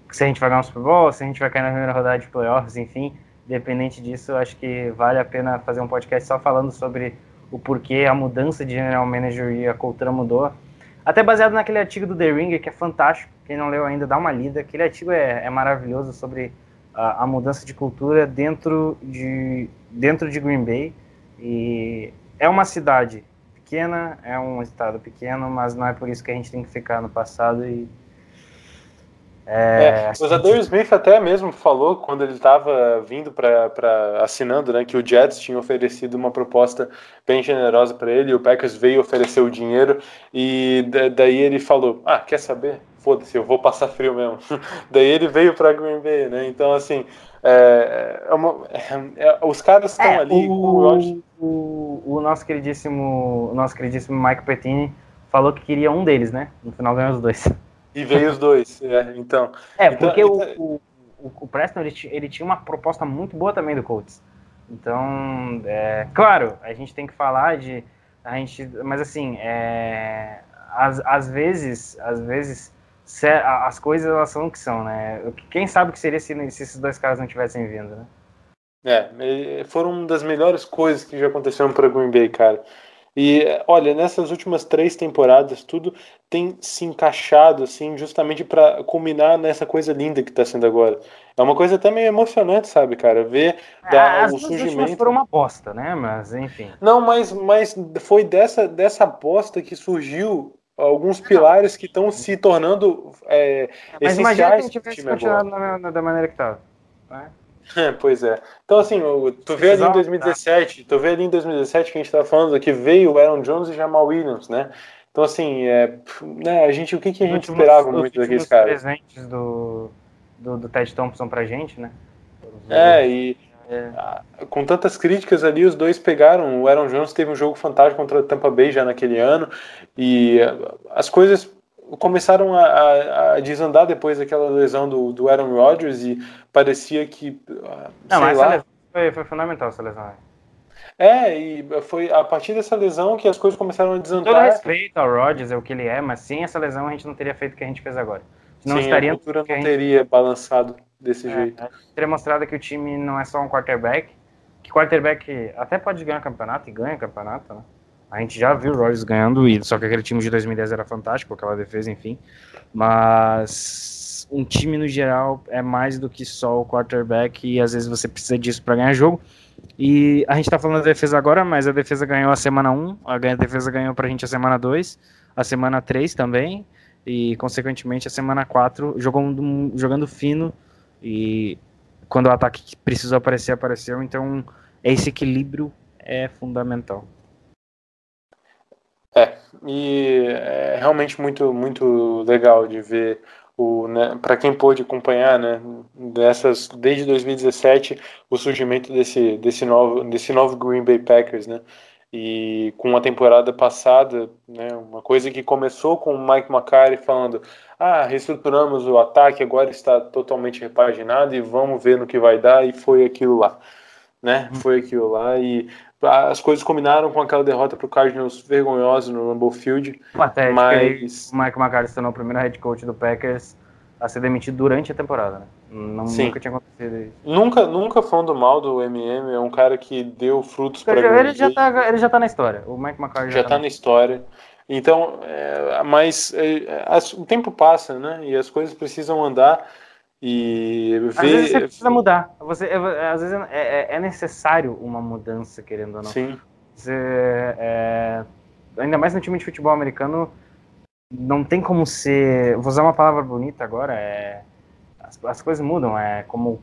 se a gente vai ganhar um Super Bowl, se a gente vai cair na primeira rodada de playoffs, enfim. Independente disso, acho que vale a pena fazer um podcast só falando sobre o porquê a mudança de general manager e a cultura mudou. Até baseado naquele artigo do The Ringer, que é fantástico. Quem não leu ainda, dá uma lida. Aquele artigo é, é maravilhoso sobre a, a, mudança de cultura dentro de, dentro de Green Bay. E é uma cidade pequena, é um estado pequeno, mas não é por isso que a gente tem que ficar no passado e. É, é, o Zador Smith até mesmo falou quando ele estava vindo para assinando, né, que o Jets tinha oferecido uma proposta bem generosa para ele, e o Packers veio oferecer o dinheiro e daí ele falou: "Ah, quer saber? Foda-se, eu vou passar frio mesmo". daí ele veio para Green Bay, né? Então assim, é, é uma, é, os caras estão ali. O, o, o, nosso queridíssimo, o nosso queridíssimo Mike Pettini falou que queria um deles, né? No final ganhou os dois. E veio os dois, é, então. É, então, porque então, o, o, o, Preston ele, ele, tinha uma proposta muito boa também do Colts. Então, é, claro, a gente tem que falar de. A gente, mas assim, é, às, às vezes, às vezes, as coisas elas são o que são, né? Quem sabe o que seria se, se esses dois caras não tivessem vindo, né? É, foram uma das melhores coisas que já aconteceram para Green Bay, cara. E olha, nessas últimas três temporadas, tudo tem se encaixado, assim, justamente para culminar nessa coisa linda que está sendo agora. É uma coisa até meio emocionante, sabe, cara? Ver da, As o surgimento. Foram uma aposta, né? Mas, enfim. Não, mas, mas foi dessa, dessa aposta que surgiu alguns pilares que estão se tornando é, mas essenciais. imagina que a gente tivesse continuado na, na, da maneira que estava. Né? É, pois é. Então, assim, tu vê ali em 2017, tu vê ali em 2017 que a gente tava falando que veio o Aaron Jones e Jamal Williams, né? Então, assim, é, né, a gente, o que, que a gente últimos, esperava muito daqueles caras? presentes do, do, do Ted Thompson pra gente, né? É, e é. com tantas críticas ali, os dois pegaram. O Aaron Jones teve um jogo fantástico contra o Tampa Bay já naquele ano, e as coisas começaram a, a, a, desandar depois daquela lesão do, do Aaron Rodgers e parecia que. Não, mas lá, essa foi, foi fundamental essa lesão. É, e foi a partir dessa lesão que as coisas começaram a desandar. Todo respeito ao Rodgers, é o que ele é, mas sem essa lesão a gente não teria feito o que a gente fez agora. Não Sim, estaria a cultura não gente... teria balançado desse é, jeito. Teria mostrado que o time não é só um quarterback, que quarterback até pode ganhar campeonato e ganha campeonato, né? A gente já viu o Rodgers ganhando, e só que aquele time de 2010 era fantástico, aquela defesa, enfim. Mas um time no geral é mais do que só o quarterback e às vezes você precisa disso para ganhar jogo. E a gente tá falando da defesa agora, mas a defesa ganhou a semana 1, a defesa ganhou pra gente a semana 2, a semana 3 também, e consequentemente a semana 4 jogando, jogando fino e quando o ataque precisou aparecer, apareceu. Então esse equilíbrio é fundamental. É, e é realmente muito, muito legal de ver o, né, para quem pôde acompanhar, né, dessas desde 2017 o surgimento desse, desse novo, desse novo Green Bay Packers, né, e com a temporada passada, né, uma coisa que começou com o Mike McCarthy falando, ah, reestruturamos o ataque, agora está totalmente repaginado e vamos ver no que vai dar e foi aquilo lá, né, foi aquilo lá e as coisas combinaram com aquela derrota para o Cardinals vergonhosa no Lambeau Field. Patético, mas o Mike McCarthy se tornou o primeiro head coach do Packers a ser demitido durante a temporada, né? Não, Sim. Nunca tinha acontecido isso. Nunca, nunca falando mal do MM, é um cara que deu frutos para ele, ele já tá Ele já tá na história. O Mike McCarthy já, já tá, na história. Então, é, mas é, as, o tempo passa, né? E as coisas precisam andar e ver... Às vezes você precisa mudar. Você, é, às vezes é, é, necessário uma mudança, querendo ou não. Sim. Você, é, ainda mais no time de futebol americano, não tem como ser. Vou usar uma palavra bonita agora. É, as, as coisas mudam. É como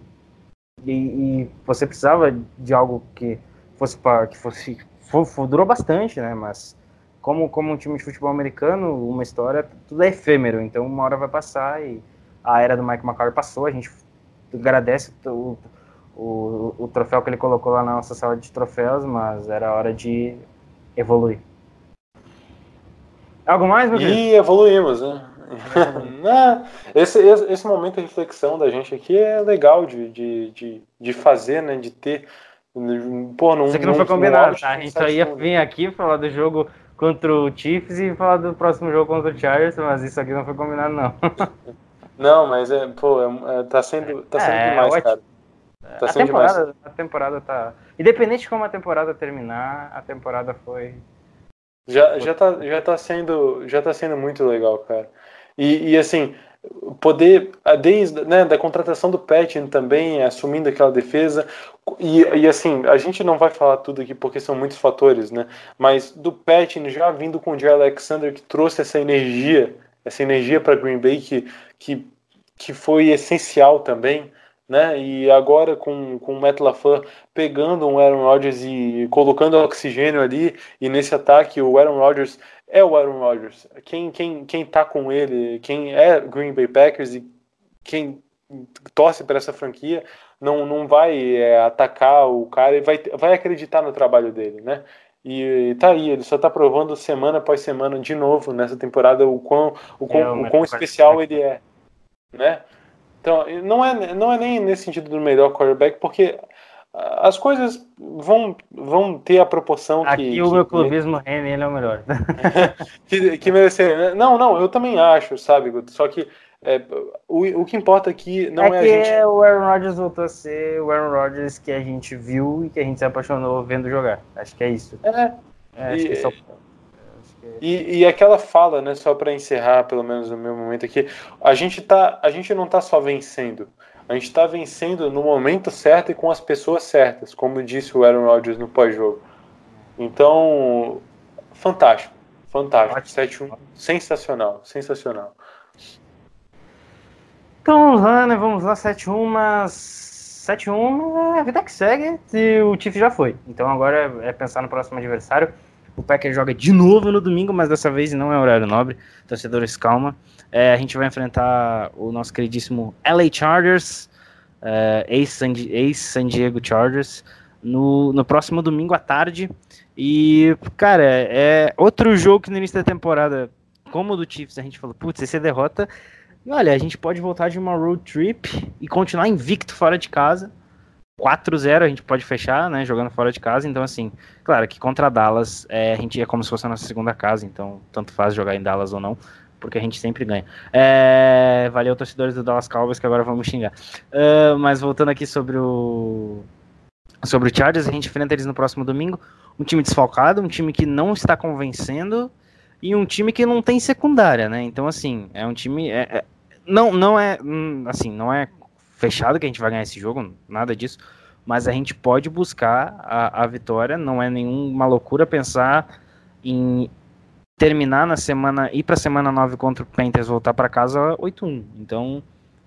e, e, você precisava de algo que fosse para que fosse for, for, durou bastante, né? Mas como como um time de futebol americano, uma história tudo é efêmero. Então uma hora vai passar e a era do Mike McCarthy passou, a gente agradece o, o, o, troféu que ele colocou lá na nossa sala de troféus, mas era hora de evoluir. Algo mais, meu E evoluímos, né? Não, esse, esse, esse momento de reflexão da gente aqui é legal de, de, de, de fazer, né? De ter. Pô, não, Isso aqui não foi combinado, tá? A de gente só ia vir aqui falar do jogo contra o Chiefs e falar do próximo jogo contra o Chargers, mas isso aqui não foi combinado, não. Não, mas é, pô, é, é, tá sendo, tá sendo É, demais, ótimo. cara. Tá a sendo demais. temporada, a temporada tá. Independente de como a temporada terminar, a temporada foi. Já, já, tá, já, tá sendo, já tá sendo muito legal, cara. E, e assim, poder, desde né, da contratação do Patton também, assumindo aquela defesa, e, e assim, a gente não vai falar tudo aqui porque são muitos fatores, né? Mas do Patton já vindo com o Jay Alexander, que trouxe essa energia, essa energia para Green Bay que, que, que foi essencial também. Né? E agora com, com o Matt LaFleur pegando um Aaron Rodgers e colocando oxigênio ali, e nesse ataque o Aaron Rodgers é o Aaron Rodgers. Quem, quem, quem tá com ele, quem é Green Bay Packers e quem torce para essa franquia, não, não vai é, atacar o cara e vai, vai acreditar no trabalho dele, né? E, tá aí, ele só tá provando semana após semana de novo nessa temporada o quão, o quão, É, o quão especial ele é, né? Então, não é, não é nem nesse sentido do melhor quarterback, porque as coisas vão, vão ter a proporção que, Aqui o meu clubismo Remy, ele é o melhor. que, que merecer. né? Não, não, eu também acho, sabe? Guto? Só que é, o, o que importa aqui não é, é a que gente. o Aaron Rodgers voltou a ser o Aaron Rodgers que a gente viu e que a gente se apaixonou vendo jogar. Acho que é isso. É, É, acho E- que só... que- E, e aquela fala, né, só para encerrar, pelo menos no meu momento aqui, a gente, tá, a gente não tá só vencendo, a gente tá vencendo no momento certo e com as pessoas certas, como disse o Aaron Rodgers no pós-jogo. Então, fantástico, fantástico. 7-1, sensacional, sensacional. Então vamos lá, né? Vamos lá, 7-1, mas 7-1 é a vida que segue e o Chiefs já foi. Então agora é pensar no próximo adversário. O Packers joga de novo no domingo, mas dessa vez não é horário nobre. Torcedores, calma. É, a gente vai enfrentar o nosso queridíssimo LA Chargers, é, ex-San ex-San Diego Chargers, no, no próximo domingo à tarde. E, cara, é outro jogo que no início da temporada, como o do Chiefs, a gente falou, putz, esse é derrota. E olha, a gente pode voltar de uma road trip e continuar invicto fora de casa. 4-0 a gente pode fechar, né, jogando fora de casa. Então, assim, claro que contra Dallas é, a gente é como se fosse a nossa segunda casa. Então, tanto faz jogar em Dallas ou não, porque a gente sempre ganha. É, valeu, torcedores do Dallas Cowboys, que agora vamos xingar. Ah, mas voltando aqui sobre o sobre o Chargers, a gente enfrenta eles no próximo domingo. Um time desfalcado, um time que não está convencendo e um time que não tem secundária, né? Então, assim, é um time. é- é- não, não é. hum, Assim, não é fechado que a gente vai ganhar esse jogo, nada disso. Mas a gente pode buscar a, a vitória. Não é nenhuma loucura pensar em terminar na semana. ir pra semana 9 contra o Panthers voltar para casa 8-1. Então,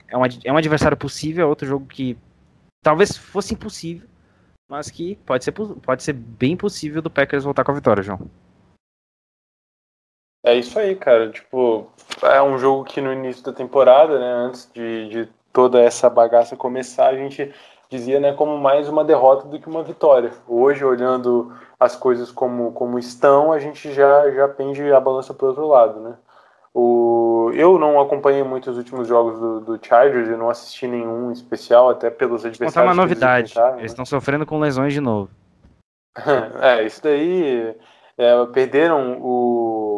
é um, é um adversário possível, é outro jogo que talvez fosse impossível. Mas que pode ser, po- pode ser bem possível do Packers voltar com a vitória, João. É isso aí, cara. Tipo, é um jogo que no início da temporada, né, antes de, de toda essa bagaça começar, a gente dizia, né, como mais uma derrota do que uma vitória. Hoje, olhando as coisas como, como estão, a gente já, já pende a balança para outro lado, né? O, eu não acompanhei muito os últimos jogos do, do Chargers, eu não assisti nenhum especial, até pelos adversários. Contar uma eles novidade. né? Eles estão sofrendo com lesões de novo. É, isso daí. é, perderam o.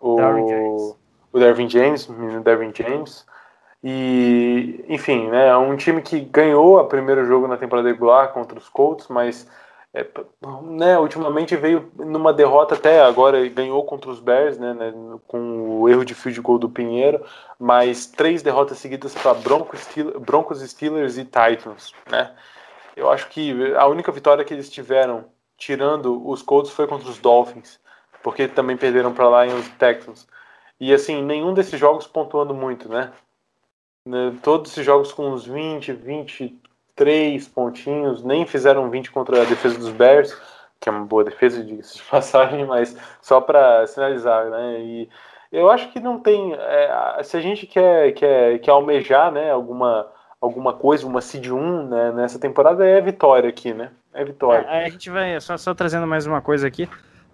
O Darwin James. o Dervin James, o menino Dervin James. E, enfim, né, é um time que ganhou o primeiro jogo na temporada regular contra os Colts, mas é, né, ultimamente veio numa derrota até agora ganhou contra os Bears, né, né, com o erro de field goal do Pinheiro, mas três derrotas seguidas para Broncos, Steelers, Broncos, Steelers e Titans, né? Eu acho que a única vitória que eles tiveram, tirando os Colts, foi contra os Dolphins, porque também perderam para Lions e Texans. E assim, nenhum desses jogos pontuando muito, né? Né, Todos esses jogos com uns 20, 23 pontinhos, nem fizeram 20 contra a defesa dos Bears, que é uma boa defesa, de passagem, mas só para sinalizar, né? E eu acho que não tem. é, se a gente quer, quer, quer almejar né, alguma, alguma coisa, uma seed 1 né, nessa temporada, é vitória aqui, né? É vitória. É, a gente vai, só, só trazendo mais uma coisa aqui.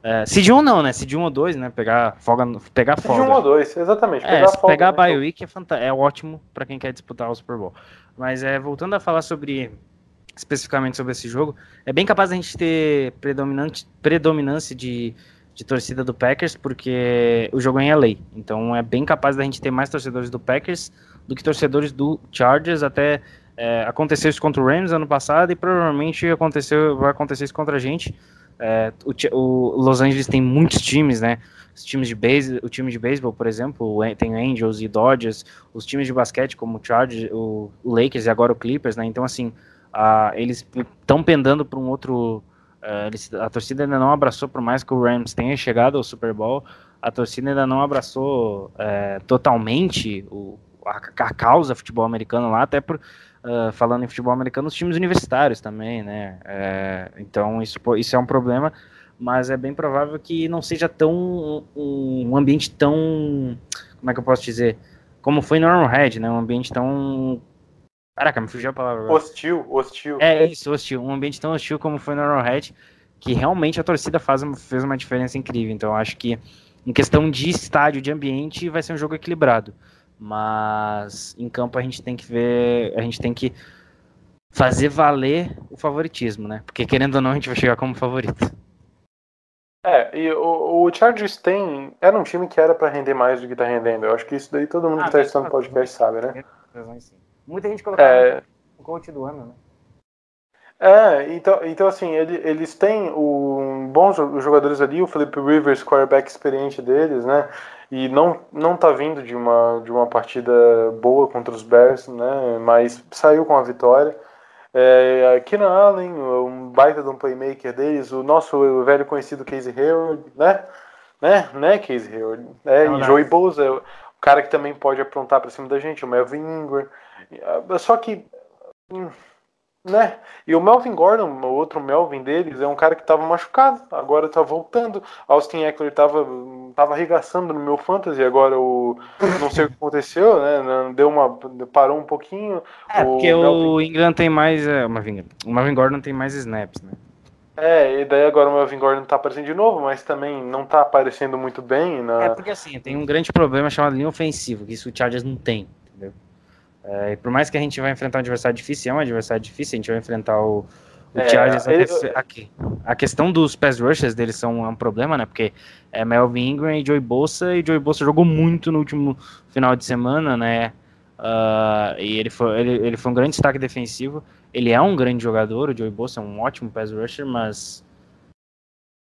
É, seed 1 não, né? Seed 1 ou 2, né? Pegar folga, pegar De folga. um ou dois, exatamente. É, se folga, pegar a bye week é, fanta- é ótimo pra quem quer disputar o Super Bowl. Mas é, voltando a falar sobre especificamente sobre esse jogo, é bem capaz da gente ter predominante, predominância de, de torcida do Packers, porque o jogo é em LA. Então é bem capaz da gente ter mais torcedores do Packers do que torcedores do Chargers. Até é, aconteceu isso contra o Rams ano passado e provavelmente aconteceu, vai acontecer isso contra a gente. É, o, o Los Angeles tem muitos times, né? Os times de base, o time de beisebol, por exemplo, tem Angels e Dodgers, os times de basquete como o Chargers, o, o Lakers e agora o Clippers, né? Então assim, a- eles estão pendando para um outro. eles- a torcida ainda não abraçou, por mais que o Rams tenha chegado ao Super Bowl, a torcida ainda não abraçou eh, totalmente o, a, a causa futebol americano lá, até por ah, falando em futebol americano, os times universitários também, né? Eh, então isso, isso é um problema, mas é bem provável que não seja tão um, um ambiente tão, como é que eu posso dizer, como foi no Arrowhead, né? Um ambiente tão Caraca, me fugiu a palavra agora. Hostil, hostil. É isso, hostil. Um ambiente tão hostil como foi no Arrowhead, que realmente a torcida faz, fez uma diferença incrível. Então acho que em questão de estádio, de ambiente, vai ser um jogo equilibrado. Mas em campo a gente tem que ver, a gente tem que fazer valer o favoritismo, né? Porque querendo ou não, a gente vai chegar como favorito. É, e o, o Chargers tem. Era um time que era pra render mais do que tá rendendo. Eu acho que isso daí todo mundo Ah, que tá assistindo o podcast sabe, né? Muita gente colocava É, o coach do ano, né? é então, então assim, ele- eles têm o, bons jo- jogadores ali, o Felipe Rivers, quarterback experiente deles, né? E não, não tá vindo de uma, de uma partida boa contra os Bears, né? Mas saiu com a vitória. É, Keenan Allen, um baita de um playmaker deles, o nosso velho conhecido Casey Hayward, né? Né, né Casey Hayward? É, e Saudades. Joey Bosa, o cara que também pode aprontar pra cima da gente, o Melvin Ingram. Ah, Só que, hum, né? E o Melvin Gordon, o outro Melvin deles, é um cara que tava machucado, agora tá voltando. Austin Eckler tava, tava arregaçando no meu fantasy, agora o não sei o que aconteceu, né? Deu uma parou um pouquinho. É, porque Melvin- o Ingram tem mais. É, o, Marvin, o Marvin Gordon tem mais snaps, né? É, e daí agora o Melvin Gordon tá aparecendo de novo, mas também não tá aparecendo muito bem na É porque assim, tem um grande problema chamado linha ofensiva, que isso o Chargers não tem? É, e por mais que a gente vai enfrentar um adversário difícil, é um adversário difícil, a gente vai enfrentar o, o É, Chargers. ele- aqui. A questão dos pass rushers deles são é um problema, né? Porque é Melvin Ingram e Joey Bolsa, e Joey Bolsa jogou muito no último final de semana, né? Ah, e ele foi, ele, ele foi um grande destaque defensivo. Ele é um grande jogador, o Joey Bolsa é um ótimo pass rusher, mas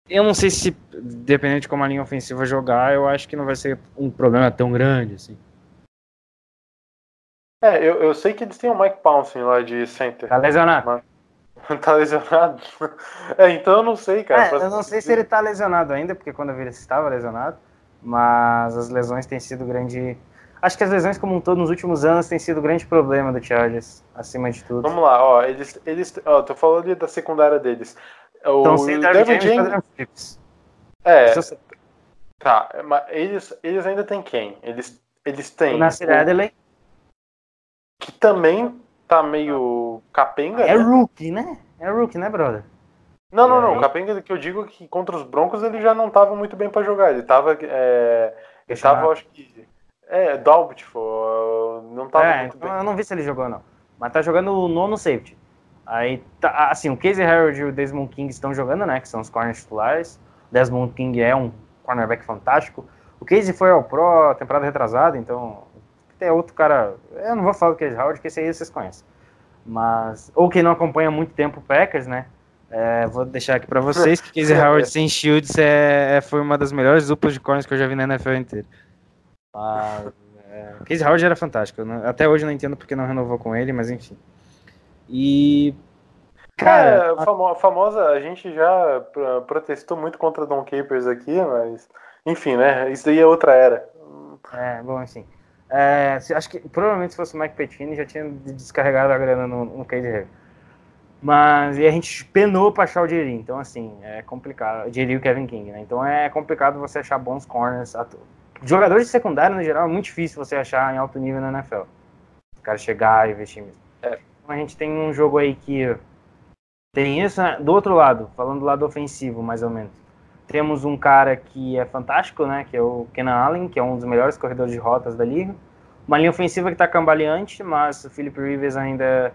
eu não sei se, dependendo de como a linha ofensiva jogar, eu acho que não vai ser um problema tão grande, assim. É, eu, eu sei que eles têm o Mike Pouncing lá de center. Tá lesionado. tá lesionado? É, então eu não sei, cara. É, Pra- eu não sei se ele tá lesionado ainda, porque quando eu vi ele estava lesionado, mas as lesões têm sido grande. Acho que as lesões como um todo nos últimos anos têm sido grande problema do Chargers, acima de tudo. Vamos lá, ó. Eles. eles ó, tô falando ali da secundária deles. O Então, sem Darwin James James. Phillips. É, Se tá. Mas eles, eles ainda têm quem? Eles, eles têm. O Nasir o- Adderley que também tá meio capenga. é né? rookie, né? É rookie, né, brother? Não, não, não. É. O capenga que eu digo é que contra os Broncos ele já não tava muito bem pra jogar. Ele tava. É, ele Deixa tava, eu- acho que. É, Doubtful. Não tava É, muito então bem. eu não vi se ele jogou, não. Mas tá jogando o nono safety. Aí, tá, assim, o Casey Harold e o Desmond King estão jogando, né? Que são os corners titulares. O Desmond King é um cornerback fantástico. O Casey foi ao Pro temporada retrasada, então tem outro cara. Eu não vou falar do Casey Howard, porque esse aí vocês conhecem. Mas. Ou quem não acompanha há muito tempo o Packers, né? É, vou deixar aqui pra vocês que Casey Howard sem Shields é, é- foi uma das melhores duplas de corners que eu já vi na NFL inteira. Mas, é, Casey Howard era fantástico. não- até hoje eu não entendo porque não renovou com ele, mas enfim. E. Cara, é, famo- famosa, a gente já pro- protestou muito contra Don Capers aqui, mas. Enfim, né? Isso daí é outra era. É, bom, assim. É, se- acho que provavelmente se fosse o Mike Pettine já tinha descarregado a grana no, no Hayward. Mas e a gente penou pra achar o Jerry, então assim, é complicado. Jerry e o Kevin King, né? Então é complicado você achar bons corners. Jogadores de secundário, no geral, é muito difícil você achar em alto nível na NFL. O cara chegar e investir mesmo. É. Então a gente tem um jogo aí que tem isso, né? do outro lado, falando do lado ofensivo, mais ou menos. Temos um cara que é fantástico, né? Que é o Kenan Allen, que é um dos melhores corredores de rotas da liga. Uma linha ofensiva que está cambaleante, mas o Philip Rivers ainda,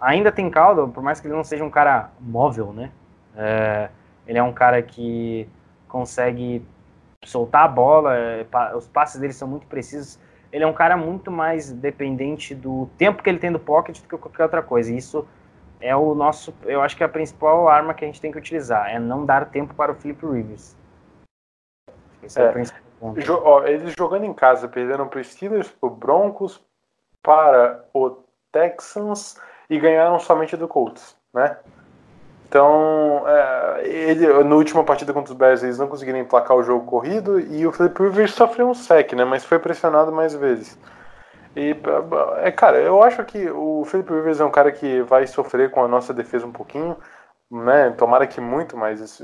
ainda tem caldo, por mais que ele não seja um cara móvel, né? É, ele é um cara que consegue soltar a bola, é, os passes dele são muito precisos. Ele é um cara muito mais dependente do tempo que ele tem do pocket do que qualquer outra coisa. E isso é o nosso, eu acho que é a principal arma que a gente tem que utilizar, é não dar tempo para o Philip Rivers. Esse é, É. o principal ponto. Jo- ó, eles jogando em casa perderam para Steelers, para Broncos, para o Texans e ganharam somente do Colts, né? Então, é, ele, na última partida contra os Bears, eles não conseguiram emplacar o jogo corrido e o Philip Rivers sofreu um sec, né? Mas foi pressionado mais vezes. E, é, cara, eu acho que o Philip Rivers é um cara que vai sofrer com a nossa defesa um pouquinho, né? Tomara que muito, mas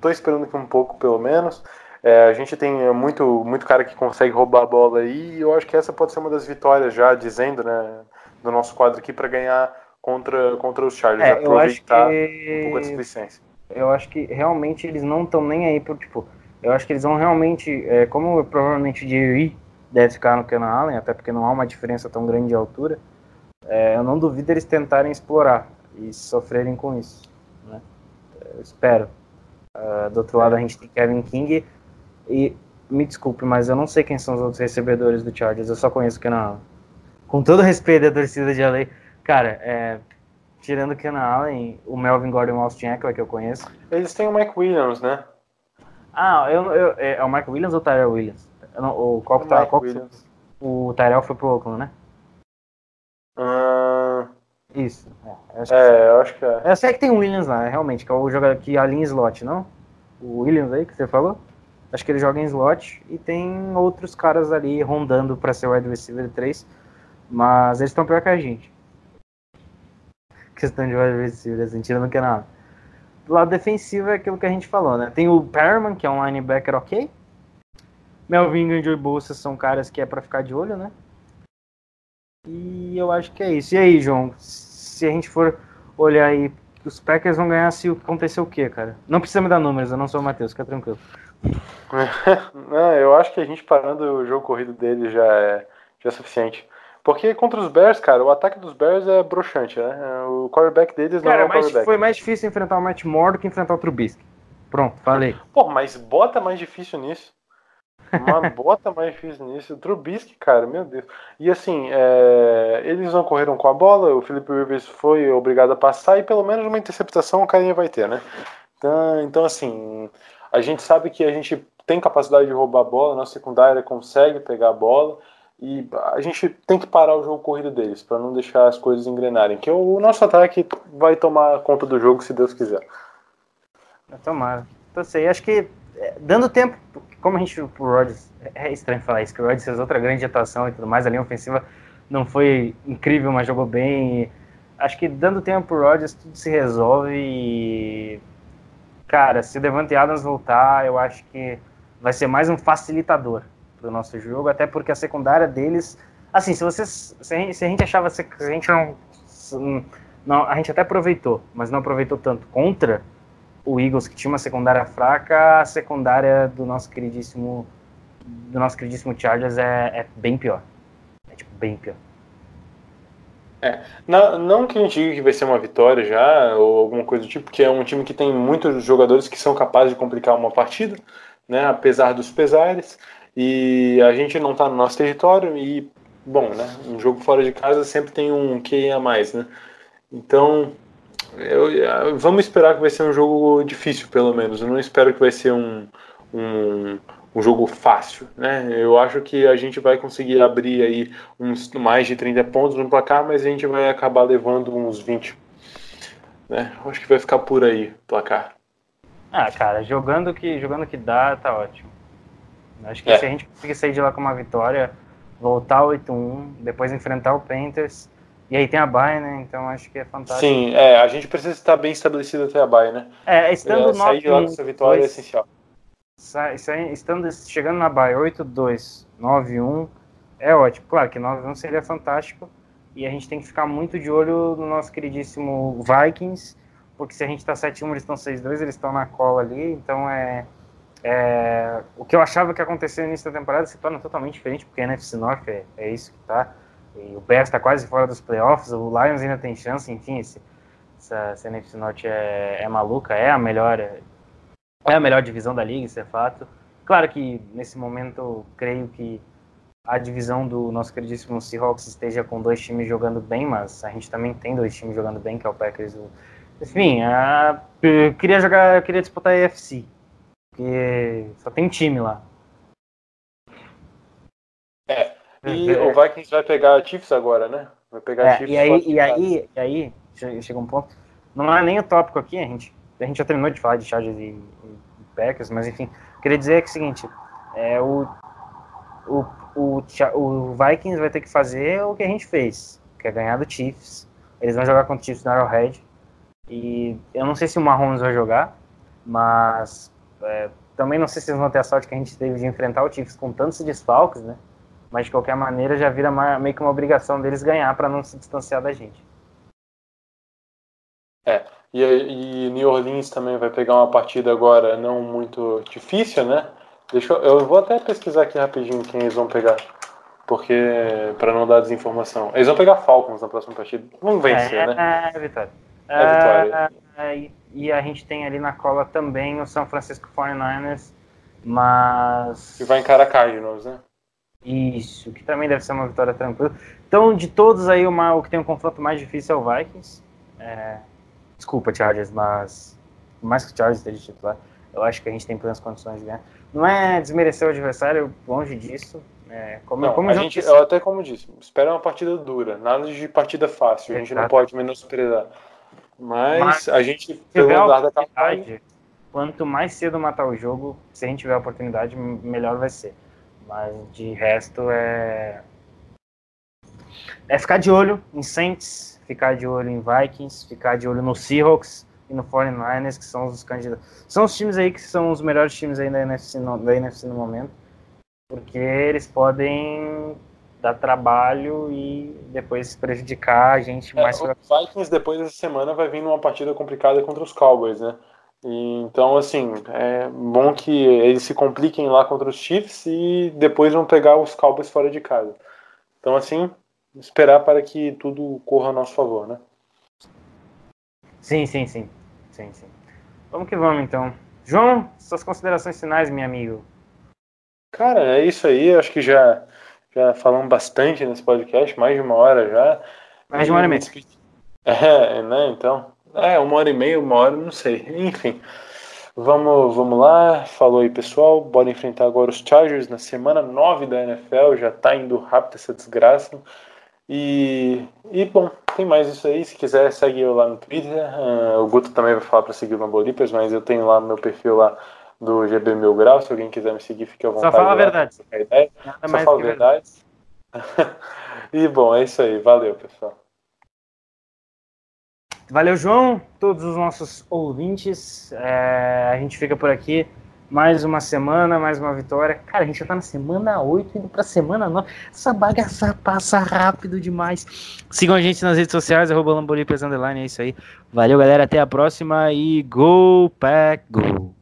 tô esperando que um pouco, pelo menos. É, a gente tem muito, muito cara que consegue roubar a bola aí, e eu acho que essa pode ser uma das vitórias já, dizendo, né, do nosso quadro aqui, para ganhar contra, contra os Chargers. É, aproveitar um pouco a que displicência. eu acho que realmente eles não estão nem aí pro tipo. Eu acho que eles vão realmente, é, como provavelmente o Jerry deve ficar no Kenan Allen, até porque não há uma diferença tão grande de altura. é, eu não duvido eles tentarem explorar e sofrerem com isso. Né? Eu espero. Ah, do outro lado a gente tem Kevin King e me desculpe, mas eu não sei quem são os outros recebedores do Chargers. Eu só conheço o Kenan Allen. Com todo respeito à torcida de LA, cara, é, tirando o Kenan Allen, o Melvin Gordon Austin Eckler que eu conheço. Eles têm o Mike Williams, né? Ah, eu, eu, é, é o Mike Williams ou o Tyrell Williams? Não- o, qual que O tá, qual que- o Tyrell foi pro Oakland, né? Ah, Isso. É, eu, acho que, é, eu acho que é. eu sei que tem o Williams lá, realmente, que é o jogador que alinha em slot, não? O Williams aí que você falou? Acho que ele joga em slot e tem outros caras ali rondando pra ser wide receiver 3, mas eles estão pior que a gente. Questão de wide receiver, assim, tirando que é nada. Do lado defensivo é aquilo que a gente falou, né? Tem o Perman, que é um linebacker ok. Melvin e Joey Bolsa são caras que é pra ficar de olho, né? E eu acho que é isso. E aí, João, se a gente for olhar aí, os Packers vão ganhar se acontecer o quê, cara? Não precisa me dar números, eu não sou o Matheus, fica tranquilo. Não, eu acho que a gente parando o jogo corrido dele já é, já é suficiente. Porque contra os Bears, cara, o ataque dos Bears é broxante, né? O quarterback deles não é Cara, um mas quarterback. foi mais difícil enfrentar o Matt Moore do que enfrentar o Trubisky. Pronto, falei. Pô, mas bota mais difícil nisso. Mas bota mais difícil nisso. Trubisky, cara, meu Deus. E assim, é, eles não correram com a bola, o Felipe Rivers foi obrigado a passar e pelo menos uma interceptação o carinha vai ter, né? Então, então, assim, a gente sabe que a gente tem capacidade de roubar a bola, nossa secundária consegue pegar a bola e a gente tem que parar o jogo corrido deles para não deixar as coisas engrenarem. Que o nosso ataque vai tomar conta do jogo se Deus quiser. Tomara. Então, sei, acho que é, dando tempo, como a gente, o Rodgers, é estranho falar isso, que o Rodgers fez outra grande atuação e tudo mais, a linha ofensiva não foi incrível, mas jogou bem. Acho que dando tempo pro Rodgers, tudo se resolve e. Cara, se o Devante Adams voltar, eu acho que vai ser mais um facilitador pro nosso jogo, até porque a secundária deles. Assim, se vocês. Se a gente, se a gente achava se a gente não, não. A gente até aproveitou, mas não aproveitou tanto contra o Eagles, que tinha uma secundária fraca, a secundária do nosso queridíssimo do nosso queridíssimo Chargers é, é bem pior. É tipo, bem pior. Não, não que a gente diga que vai ser uma vitória já, ou alguma coisa do tipo, porque é um time que tem muitos jogadores que são capazes de complicar uma partida, né, apesar dos pesares, e a gente não está no nosso território, e, bom, né, um jogo fora de casa sempre tem um QI a mais, né, então, eu, vamos esperar que vai ser um jogo difícil, pelo menos, eu não espero que vai ser um, um um jogo fácil, né? Eu acho que a gente vai conseguir abrir aí uns mais de 30 pontos no placar, mas a gente vai acabar levando uns 20. Né? Eu acho que vai ficar por aí o placar. Ah, cara, jogando que jogando que dá, tá ótimo. Acho que É. se a gente conseguir sair de lá com uma vitória, voltar 8-1, depois enfrentar o Panthers, e aí tem a bye, né? Então acho que é fantástico. Sim, é, a gente precisa estar bem estabelecido até a bye, né? É, estando É, sair de lá com 9-1, essa vitória é dois- essencial. Sa- sai- estando, chegando na Bahia 8-2, 9-1, é ótimo. Claro que 9-1 seria fantástico. E a gente tem que ficar muito de olho no nosso queridíssimo Vikings, porque se a gente tá 7-1, eles estão 6-2, eles estão na cola ali. Então é, é, o que eu achava que ia acontecer no início da temporada se torna totalmente diferente, porque a NFC North é, é isso que tá. E o Bears está quase fora dos playoffs, o Lions ainda tem chance, enfim, esse, essa, essa NFC Norte é, é maluca, é a melhor é a melhor divisão da liga, isso é fato. Claro que nesse momento eu creio que a divisão do nosso queridíssimo Seahawks esteja com dois times jogando bem, mas a gente também tem dois times jogando bem, que é o Packers e o... Enfim, a... eu queria jogar, eu queria disputar a AFC, porque só tem time lá. E o Vikings vai pegar a Chiefs agora, né? Vai pegar a É, Chiefs e aí, e aí, e aí, che- chega um ponto. Não é nem o tópico aqui, a gente, a gente já terminou de falar de Chargers e, e Packers, mas enfim, queria dizer que é o seguinte, é, o, o, o, o Vikings vai ter que fazer o que a gente fez, que é ganhar do Chiefs. Eles vão jogar contra o Chiefs no Arrowhead. E eu não sei se o Mahomes vai jogar, mas é, também não sei se eles vão ter a sorte que a gente teve de enfrentar o Chiefs com tantos desfalques, né? Mas de qualquer maneira já vira meio que uma obrigação deles ganhar para não se distanciar da gente. E, e New Orleans também vai pegar uma partida agora não muito difícil, né? Deixa eu, eu vou até pesquisar aqui rapidinho quem eles vão pegar. Porque, para não dar desinformação. Eles vão pegar Falcons na próxima partida. Vão vencer, é, né? É, vitória. É vitória. Ah, e, e a gente tem ali na cola também o São Francisco 49ers, mas. Que vai encarar Cardinals, né? Isso, que também deve ser uma vitória tranquila. Então, de todos aí, o, ma- o que tem um confronto mais difícil é o Vikings. É, desculpa, Chargers, mas por mais que o Chargers esteja titular, eu acho que a gente tem plenas condições de ganhar. Não é desmerecer o adversário, longe disso. É, como, Não, como a gente, disse- eu até como disse, espera uma partida dura, nada de partida fácil, a gente não pode menosprezar. Mas, Mas, a gente, pelo andar da campanha, quanto mais cedo matar o jogo, se a gente tiver a oportunidade, melhor vai ser. Mas de resto é. É ficar de olho em Saints, ficar de olho em Vikings, ficar de olho no Seahawks e no 49ers, que são os candidatos. São os times aí que são os melhores times aí da NFC no, da NFC no momento. Porque eles podem dar trabalho e depois prejudicar a gente mais É, pra Vikings depois dessa semana vai vir numa partida complicada contra os Cowboys, né? Então, assim, é bom que eles se compliquem lá contra os Chiefs e depois vão pegar os Cowboys fora de casa. Então, assim, esperar para que tudo corra a nosso favor, né? Sim, sim, sim. Sim, sim. Vamos que vamos então. João, suas considerações finais, meu amigo. Cara, é isso aí. Acho que já, já falamos bastante nesse podcast, mais de uma hora já. Mais de uma hora meia. É, né? Então. É, uma hora e meia, uma hora, não sei. Enfim. Vamos, vamos lá. Falou aí, pessoal. Bora enfrentar agora os Chargers na semana 9 da NFL. Já tá indo rápido essa desgraça. E, e bom, tem mais isso aí. Se quiser, segue eu lá no Twitter. Ah, o Guto também vai falar para seguir o Lambolipers, mas eu tenho lá meu perfil lá do GB Mil Grau. Se alguém quiser me seguir, fique à Só vontade. fala a verdade. Só falo que verdade. verdades. e bom, é isso aí. Valeu, pessoal. Valeu, João. Todos os nossos ouvintes. É, a gente fica por aqui. Mais uma semana, mais uma vitória. Cara, a gente já tá na semana 8, indo pra semana 9. Essa bagaça passa rápido demais. Sigam a gente nas redes sociais, arroba underline, é isso aí. Valeu, galera. Até a próxima e Go Pack Go!